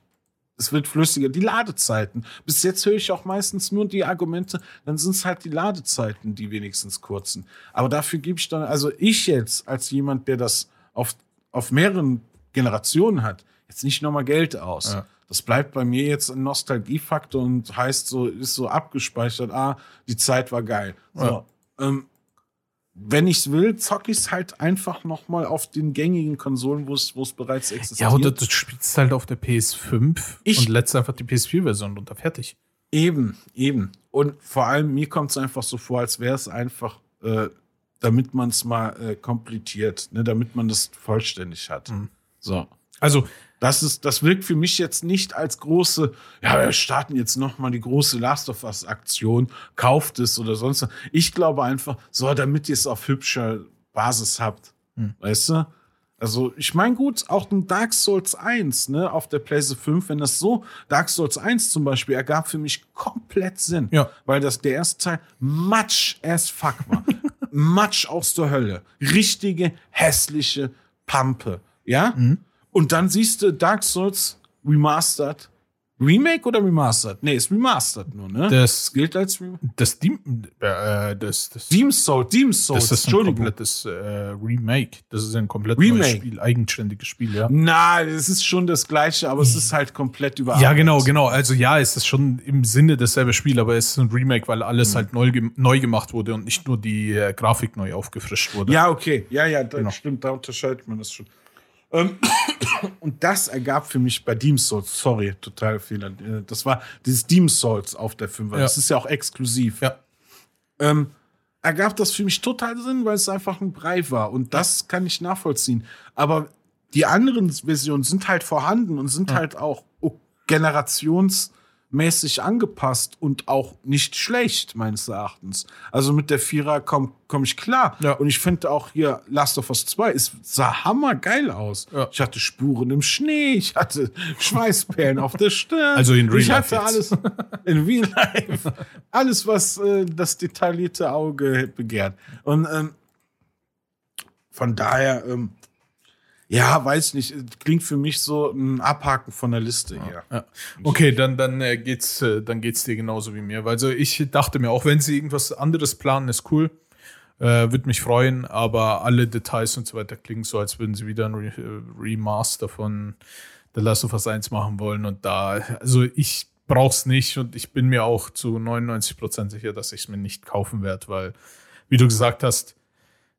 S3: Es wird flüssiger. Die Ladezeiten. Bis jetzt höre ich auch meistens nur die Argumente, dann sind es halt die Ladezeiten, die wenigstens kurzen. Aber dafür gebe ich dann, also ich jetzt als jemand, der das auf, auf mehreren Generationen hat, jetzt nicht nochmal Geld aus.
S2: Ja.
S3: Das bleibt bei mir jetzt ein Nostalgiefaktor und heißt so, ist so abgespeichert, ah, die Zeit war geil. So,
S2: Ja.
S3: ähm, wenn ich's will, zocke ich's halt einfach noch mal auf den gängigen Konsolen, wo es wo es bereits existiert.
S2: Ja, oder du spielst halt auf der PS5
S3: Ich-
S2: und lädst einfach die PS4-Version runter. Fertig.
S3: Eben, eben. Und vor allem mir kommt es einfach so vor, als wäre es einfach, äh, damit man es mal äh, komplettiert, ne, damit man das vollständig hat.
S2: Mhm.
S3: So.
S2: Also,
S3: Das ist, das wirkt für mich jetzt nicht als große, ja, wir starten jetzt noch mal die große Last of Us Aktion, kauft es oder sonst was. Ich glaube einfach, so, damit ihr es auf hübscher Basis habt.
S2: Hm.
S3: Weißt du? Also, ich meine, gut, auch ein Dark Souls 1, ne, auf der PlayStation 5, wenn das so, Dark Souls 1 zum Beispiel, ergab für mich komplett Sinn.
S2: Ja.
S3: Weil das der erste Teil Matsch as fuck war. Matsch aus der Hölle. Richtige, hässliche Pampe. Ja?
S2: Mhm.
S3: Und dann siehst du Dark Souls Remastered. Remake oder Remastered? Nee, ist Remastered nur, ne?
S2: das,
S3: gilt als Remastered.
S2: das, Deem, äh, das, das,
S3: Demon's Soul, Demon's Souls,
S2: das ist ein komplettes äh, Remake. Das ist ein komplett
S3: Remake.
S2: neues Spiel, eigenständiges Spiel, ja.
S3: Nein, es ist schon das gleiche, aber es ist halt komplett überarbeitet.
S2: Ja, genau, genau. Also ja, es ist schon im Sinne dasselbe Spiel, aber es ist ein Remake, weil
S3: Mhm.
S2: alles halt neu, neu gemacht wurde und nicht nur die äh, Grafik neu aufgefrischt wurde.
S3: Ja, okay. Ja, ja, das
S2: Genau.
S3: stimmt, da unterscheidet man das schon. Ähm, und das ergab für mich bei Demon's Souls, sorry, total Fehler. äh, Das war dieses Demon's Souls auf der 5
S2: Ja.
S3: Das ist ja auch exklusiv.
S2: Ja.
S3: ähm, ergab das für mich total Sinn, weil es einfach ein Brei war. Und das kann ich nachvollziehen. Aber die anderen Versionen sind halt vorhanden und sind halt auch o- generationsmäßig angepasst und auch nicht schlecht, meines Erachtens. Also mit der Vierer komme komm ich klar.
S2: Ja.
S3: Und ich finde auch hier Last of Us 2, es sah hammergeil aus.
S2: Ja.
S3: Ich hatte Spuren im Schnee, ich hatte Schweißperlen auf der Stirn.
S2: Also in Real
S3: ich
S2: Life
S3: hatte
S2: jetzt.
S3: alles in Real Life. Alles, was äh, das detaillierte Auge begehrt. Und ähm, von daher, ähm, ja, weiß nicht, äh, klingt für mich so ein Abhaken von der Liste her.
S2: Ja. Okay, dann, dann, äh, geht's, äh, dann geht's dir genauso wie mir. Also ich dachte mir, auch wenn sie irgendwas anderes planen, ist cool. Äh, Würde mich freuen, aber alle Details und so weiter klingen so, als würden sie wieder ein Re äh, Remaster von The Last of Us 1 machen wollen. Und da, also ich brauch's nicht und ich bin mir auch zu 99% sicher, dass ich es mir nicht kaufen werde, weil, wie du gesagt hast,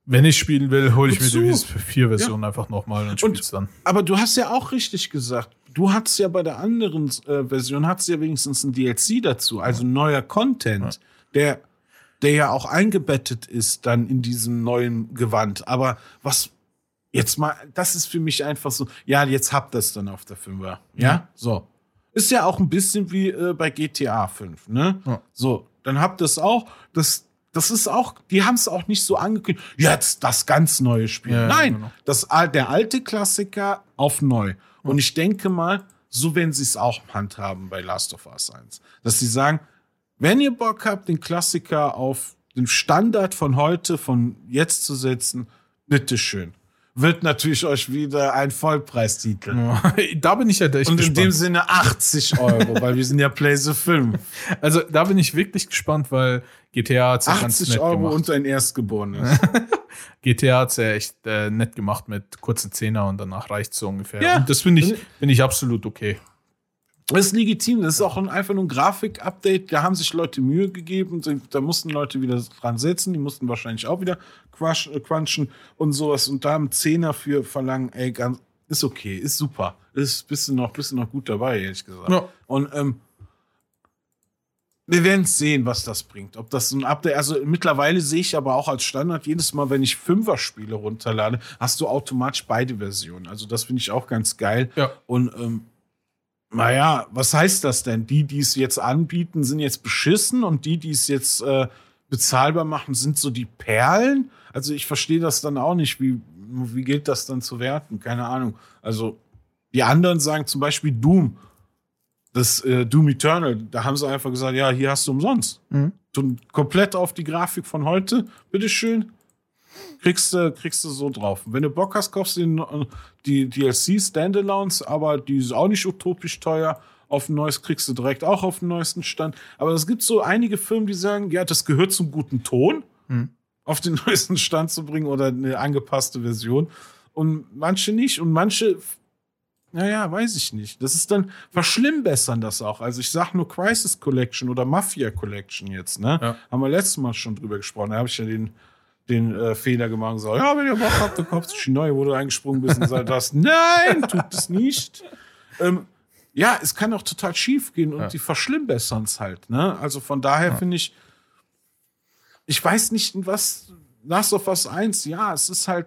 S2: wenn ich spielen will, hole ich mir die
S3: Wozu?
S2: PS4-Version einfach nochmal und spiel's dann.
S3: Aber du hast ja auch richtig gesagt, du hattest ja bei der anderen äh, Version, hattest ja wenigstens ein DLC dazu, also neuer Content, der, der ja auch eingebettet ist dann in diesem neuen Gewand. Aber was jetzt mal, das ist für mich einfach so, ja, jetzt habt ihr es dann auf der 5er. Ja, so. Ist ja auch ein bisschen wie äh, bei GTA 5, ne?
S2: Ja.
S3: So, dann habt ihr es auch. Das, das ist auch, die haben es auch nicht so angekündigt. Jetzt das ganz neue Spiel.
S2: Ja,
S3: Nein,
S2: genau.
S3: das, der alte Klassiker auf neu. Und ich denke mal, so werden sie es auch handhaben bei Last of Us 1. Dass sie sagen, wenn ihr Bock habt, den Klassiker auf den Standard von heute, von jetzt zu setzen, bitteschön. Wird natürlich euch wieder ein Vollpreistitel.
S2: da bin ich ja echt
S3: Und in
S2: gespannt.
S3: dem Sinne 80 Euro, weil wir sind ja PlayStation 5.
S2: Also da bin ich wirklich gespannt, weil GTA ja ganz
S3: 80
S2: nett
S3: Euro
S2: gemacht.
S3: und ein Erstgeborenes.
S2: GTA hat's ja echt äh, nett gemacht mit kurzen Zehner und danach reicht's so ungefähr.
S3: Ja.
S2: Und das finde ich, finde ich absolut okay.
S3: Das ist legitim. Das ist auch ein, einfach nur ein Grafik-Update. Da haben sich Leute Mühe gegeben. Da mussten Leute wieder dran setzen. Die mussten wahrscheinlich auch wieder crush, äh, crunchen und sowas. Und da einen Zehner für verlangen, ey, ganz, ist okay, ist super. Ist bist du noch, du noch gut dabei, ehrlich gesagt.
S2: Ja.
S3: Und ähm, wir werden sehen, was das bringt. Ob das ein Update, also mittlerweile sehe ich aber auch als Standard, jedes Mal, wenn ich Fünfer-Spiele runterlade, hast du automatisch beide Versionen. Also das finde ich auch ganz geil.
S2: Ja.
S3: Und ähm, naja, was heißt das denn? Die, die es jetzt anbieten, sind jetzt beschissen und die, die es jetzt äh, bezahlbar machen, sind so die Perlen. Also ich verstehe das dann auch nicht. Wie, wie gilt das dann zu werten? Keine Ahnung. Also die anderen sagen zum Beispiel Doom. Das äh, Doom Eternal, da haben sie einfach gesagt, ja, hier hast du umsonst.
S2: Mhm.
S3: Du, komplett auf die Grafik von heute, bitteschön. Kriegst du, kriegst du so drauf. Wenn du Bock hast, kaufst du die, die DLC Standalones, aber die ist auch nicht utopisch teuer. auf ein neues kriegst du direkt auch auf den neuesten Stand. Aber es gibt so einige Firmen, die sagen, ja, das gehört zum guten Ton,
S2: Hm.
S3: auf den neuesten Stand zu bringen oder eine angepasste Version. Und manche nicht. Und manche, naja, weiß ich nicht. Das ist dann, verschlimmbessern das auch. Also ich sag nur Crisis Collection oder Mafia Collection jetzt, ne?
S2: Ja.
S3: Haben wir letztes Mal schon drüber gesprochen. Da habe ich ja den, den äh, Fehler gemacht und gesagt, ja, wenn ihr Bock habt, dann die neue, wo du eingesprungen bist und sagt das, nein, tut es nicht. Ähm, ja, es kann auch total schief gehen und
S2: Ja.
S3: die verschlimmbessern es halt. Ne? Also von daher finde ich, ich weiß nicht, in was Last of Us 1, ja, es ist halt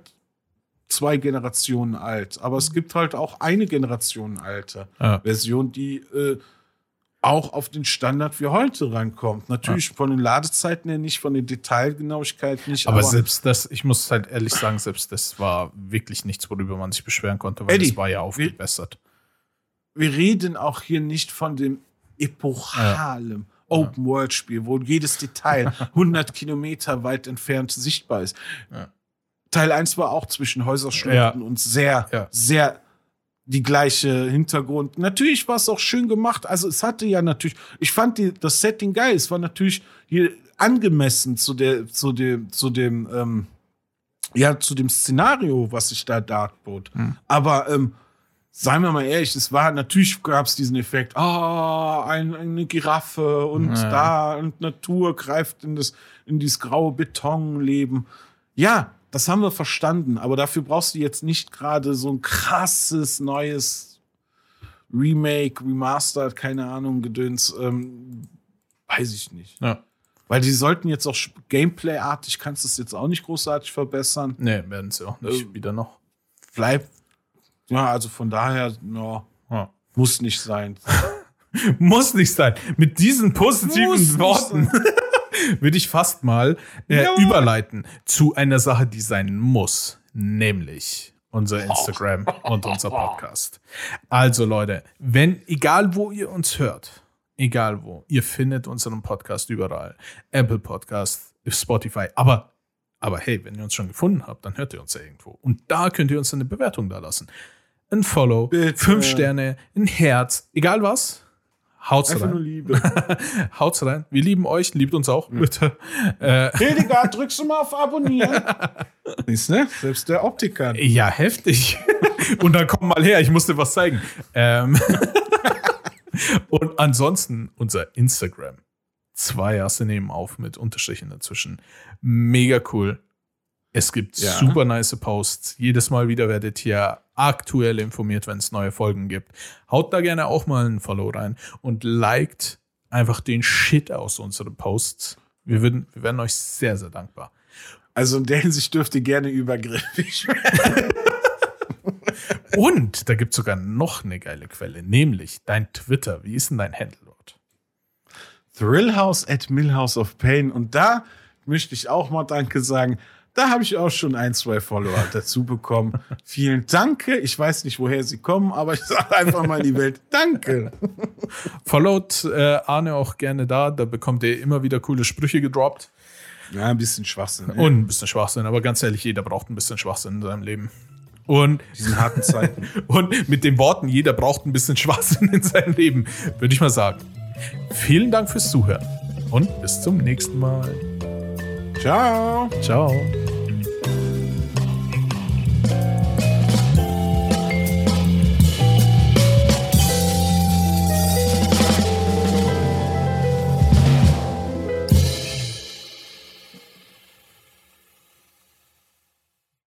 S3: zwei Generationen alt, aber es gibt halt auch eine Generation alte
S2: Ja.
S3: Version, die äh, auch auf den Standard wie heute rankommt. Natürlich von den Ladezeiten her nicht, von der Detailgenauigkeit nicht.
S2: Aber, selbst das, ich muss halt ehrlich sagen, selbst das war wirklich nichts, worüber man sich beschweren konnte, weil
S3: Eddie,
S2: es war ja aufgebessert.
S3: wir reden auch hier nicht von dem epochalen Open-World-Spiel, wo jedes Detail 100 Kilometer weit entfernt sichtbar ist.
S2: Ja.
S3: Teil 1 war auch zwischen Häuserschluchten
S2: Ja.
S3: und sehr,
S2: Ja.
S3: sehr die gleiche Hintergrund. Natürlich war es auch schön gemacht. Also es hatte ja natürlich, ich fand die, das Setting geil. Es war natürlich hier angemessen zu der, zu dem, zu dem, ähm, ja, zu dem Szenario, was sich da darbot.
S2: Hm.
S3: Aber ähm, seien wir mal ehrlich, es war natürlich gab es diesen Effekt, ah, ein, eine Giraffe und
S2: Ja.
S3: da und Natur greift in das in dieses graue Betonleben. Ja, das haben wir verstanden, aber dafür brauchst du jetzt nicht gerade so ein krasses neues Remake, Remastered, keine Ahnung, Gedöns, ähm, weiß ich nicht.
S2: Ja.
S3: Weil die sollten jetzt auch Gameplay-artig, kannst du es jetzt auch nicht großartig verbessern.
S2: Nee, werden sie auch nicht
S3: Äh,
S2: wieder noch.
S3: Bleibt, ja, also von daher, ja,
S2: Ja.
S3: muss nicht sein.
S2: Muss nicht sein. Mit diesen positiven
S3: Muss
S2: Worten würde ich fast mal äh,
S3: Ja.
S2: überleiten zu einer Sache, die sein muss, nämlich unser Instagram und unser Podcast. Also Leute, wenn egal wo ihr uns hört, egal wo, ihr findet unseren Podcast überall, Apple Podcast, Spotify, aber aber hey, wenn ihr uns schon gefunden habt, dann hört ihr uns ja irgendwo. Und da könnt ihr uns eine Bewertung da lassen. Ein Follow,
S3: Bitte.
S2: fünf Sterne, ein Herz, egal was. Haut's
S3: Einfach nur
S2: rein.
S3: Liebe.
S2: Haut's rein. Wir lieben euch, liebt uns auch, bitte. Äh,
S3: Hildegard, drückst du mal auf Abonnieren? Siehst du? Selbst der Optiker.
S2: ja, heftig. Und dann komm mal her, ich muss dir was zeigen. Ähm, und ansonsten unser Instagram. Zwei Asse nehmen auf mit Unterstrichen dazwischen. Mega cool. Es gibt
S3: Ja.
S2: super nice Posts. Jedes Mal wieder werdet ihr aktuell informiert, wenn es neue Folgen gibt. Haut da gerne auch mal einen Follow rein und liked einfach den Shit aus unseren Posts. Wir, würden, wir wären euch sehr, sehr dankbar.
S3: Also in der Hinsicht dürft ihr gerne übergriffig werden.
S2: Und da gibt es sogar noch eine geile Quelle, nämlich dein Twitter. Wie ist denn dein Handle dort?
S3: Thrillhouse at Millhouse of Pain. Und da möchte ich auch mal Danke sagen. Da habe ich auch schon ein, zwei Follower dazu bekommen. Vielen Dank. Ich weiß nicht, woher sie kommen, aber ich sage einfach mal in die Welt Danke.
S2: Followt äh, Arne auch gerne da, da bekommt er immer wieder coole Sprüche gedroppt.
S3: Ja, ein bisschen Schwachsinn. ey.
S2: Und ein bisschen Schwachsinn, aber ganz ehrlich, jeder braucht ein bisschen Schwachsinn in seinem Leben. Und,
S3: diesen harten Zeiten.
S2: und mit den Worten, jeder braucht ein bisschen Schwachsinn in seinem Leben, würde ich mal sagen. Vielen Dank fürs Zuhören und bis zum nächsten Mal.
S3: Ciao.
S2: Ciao.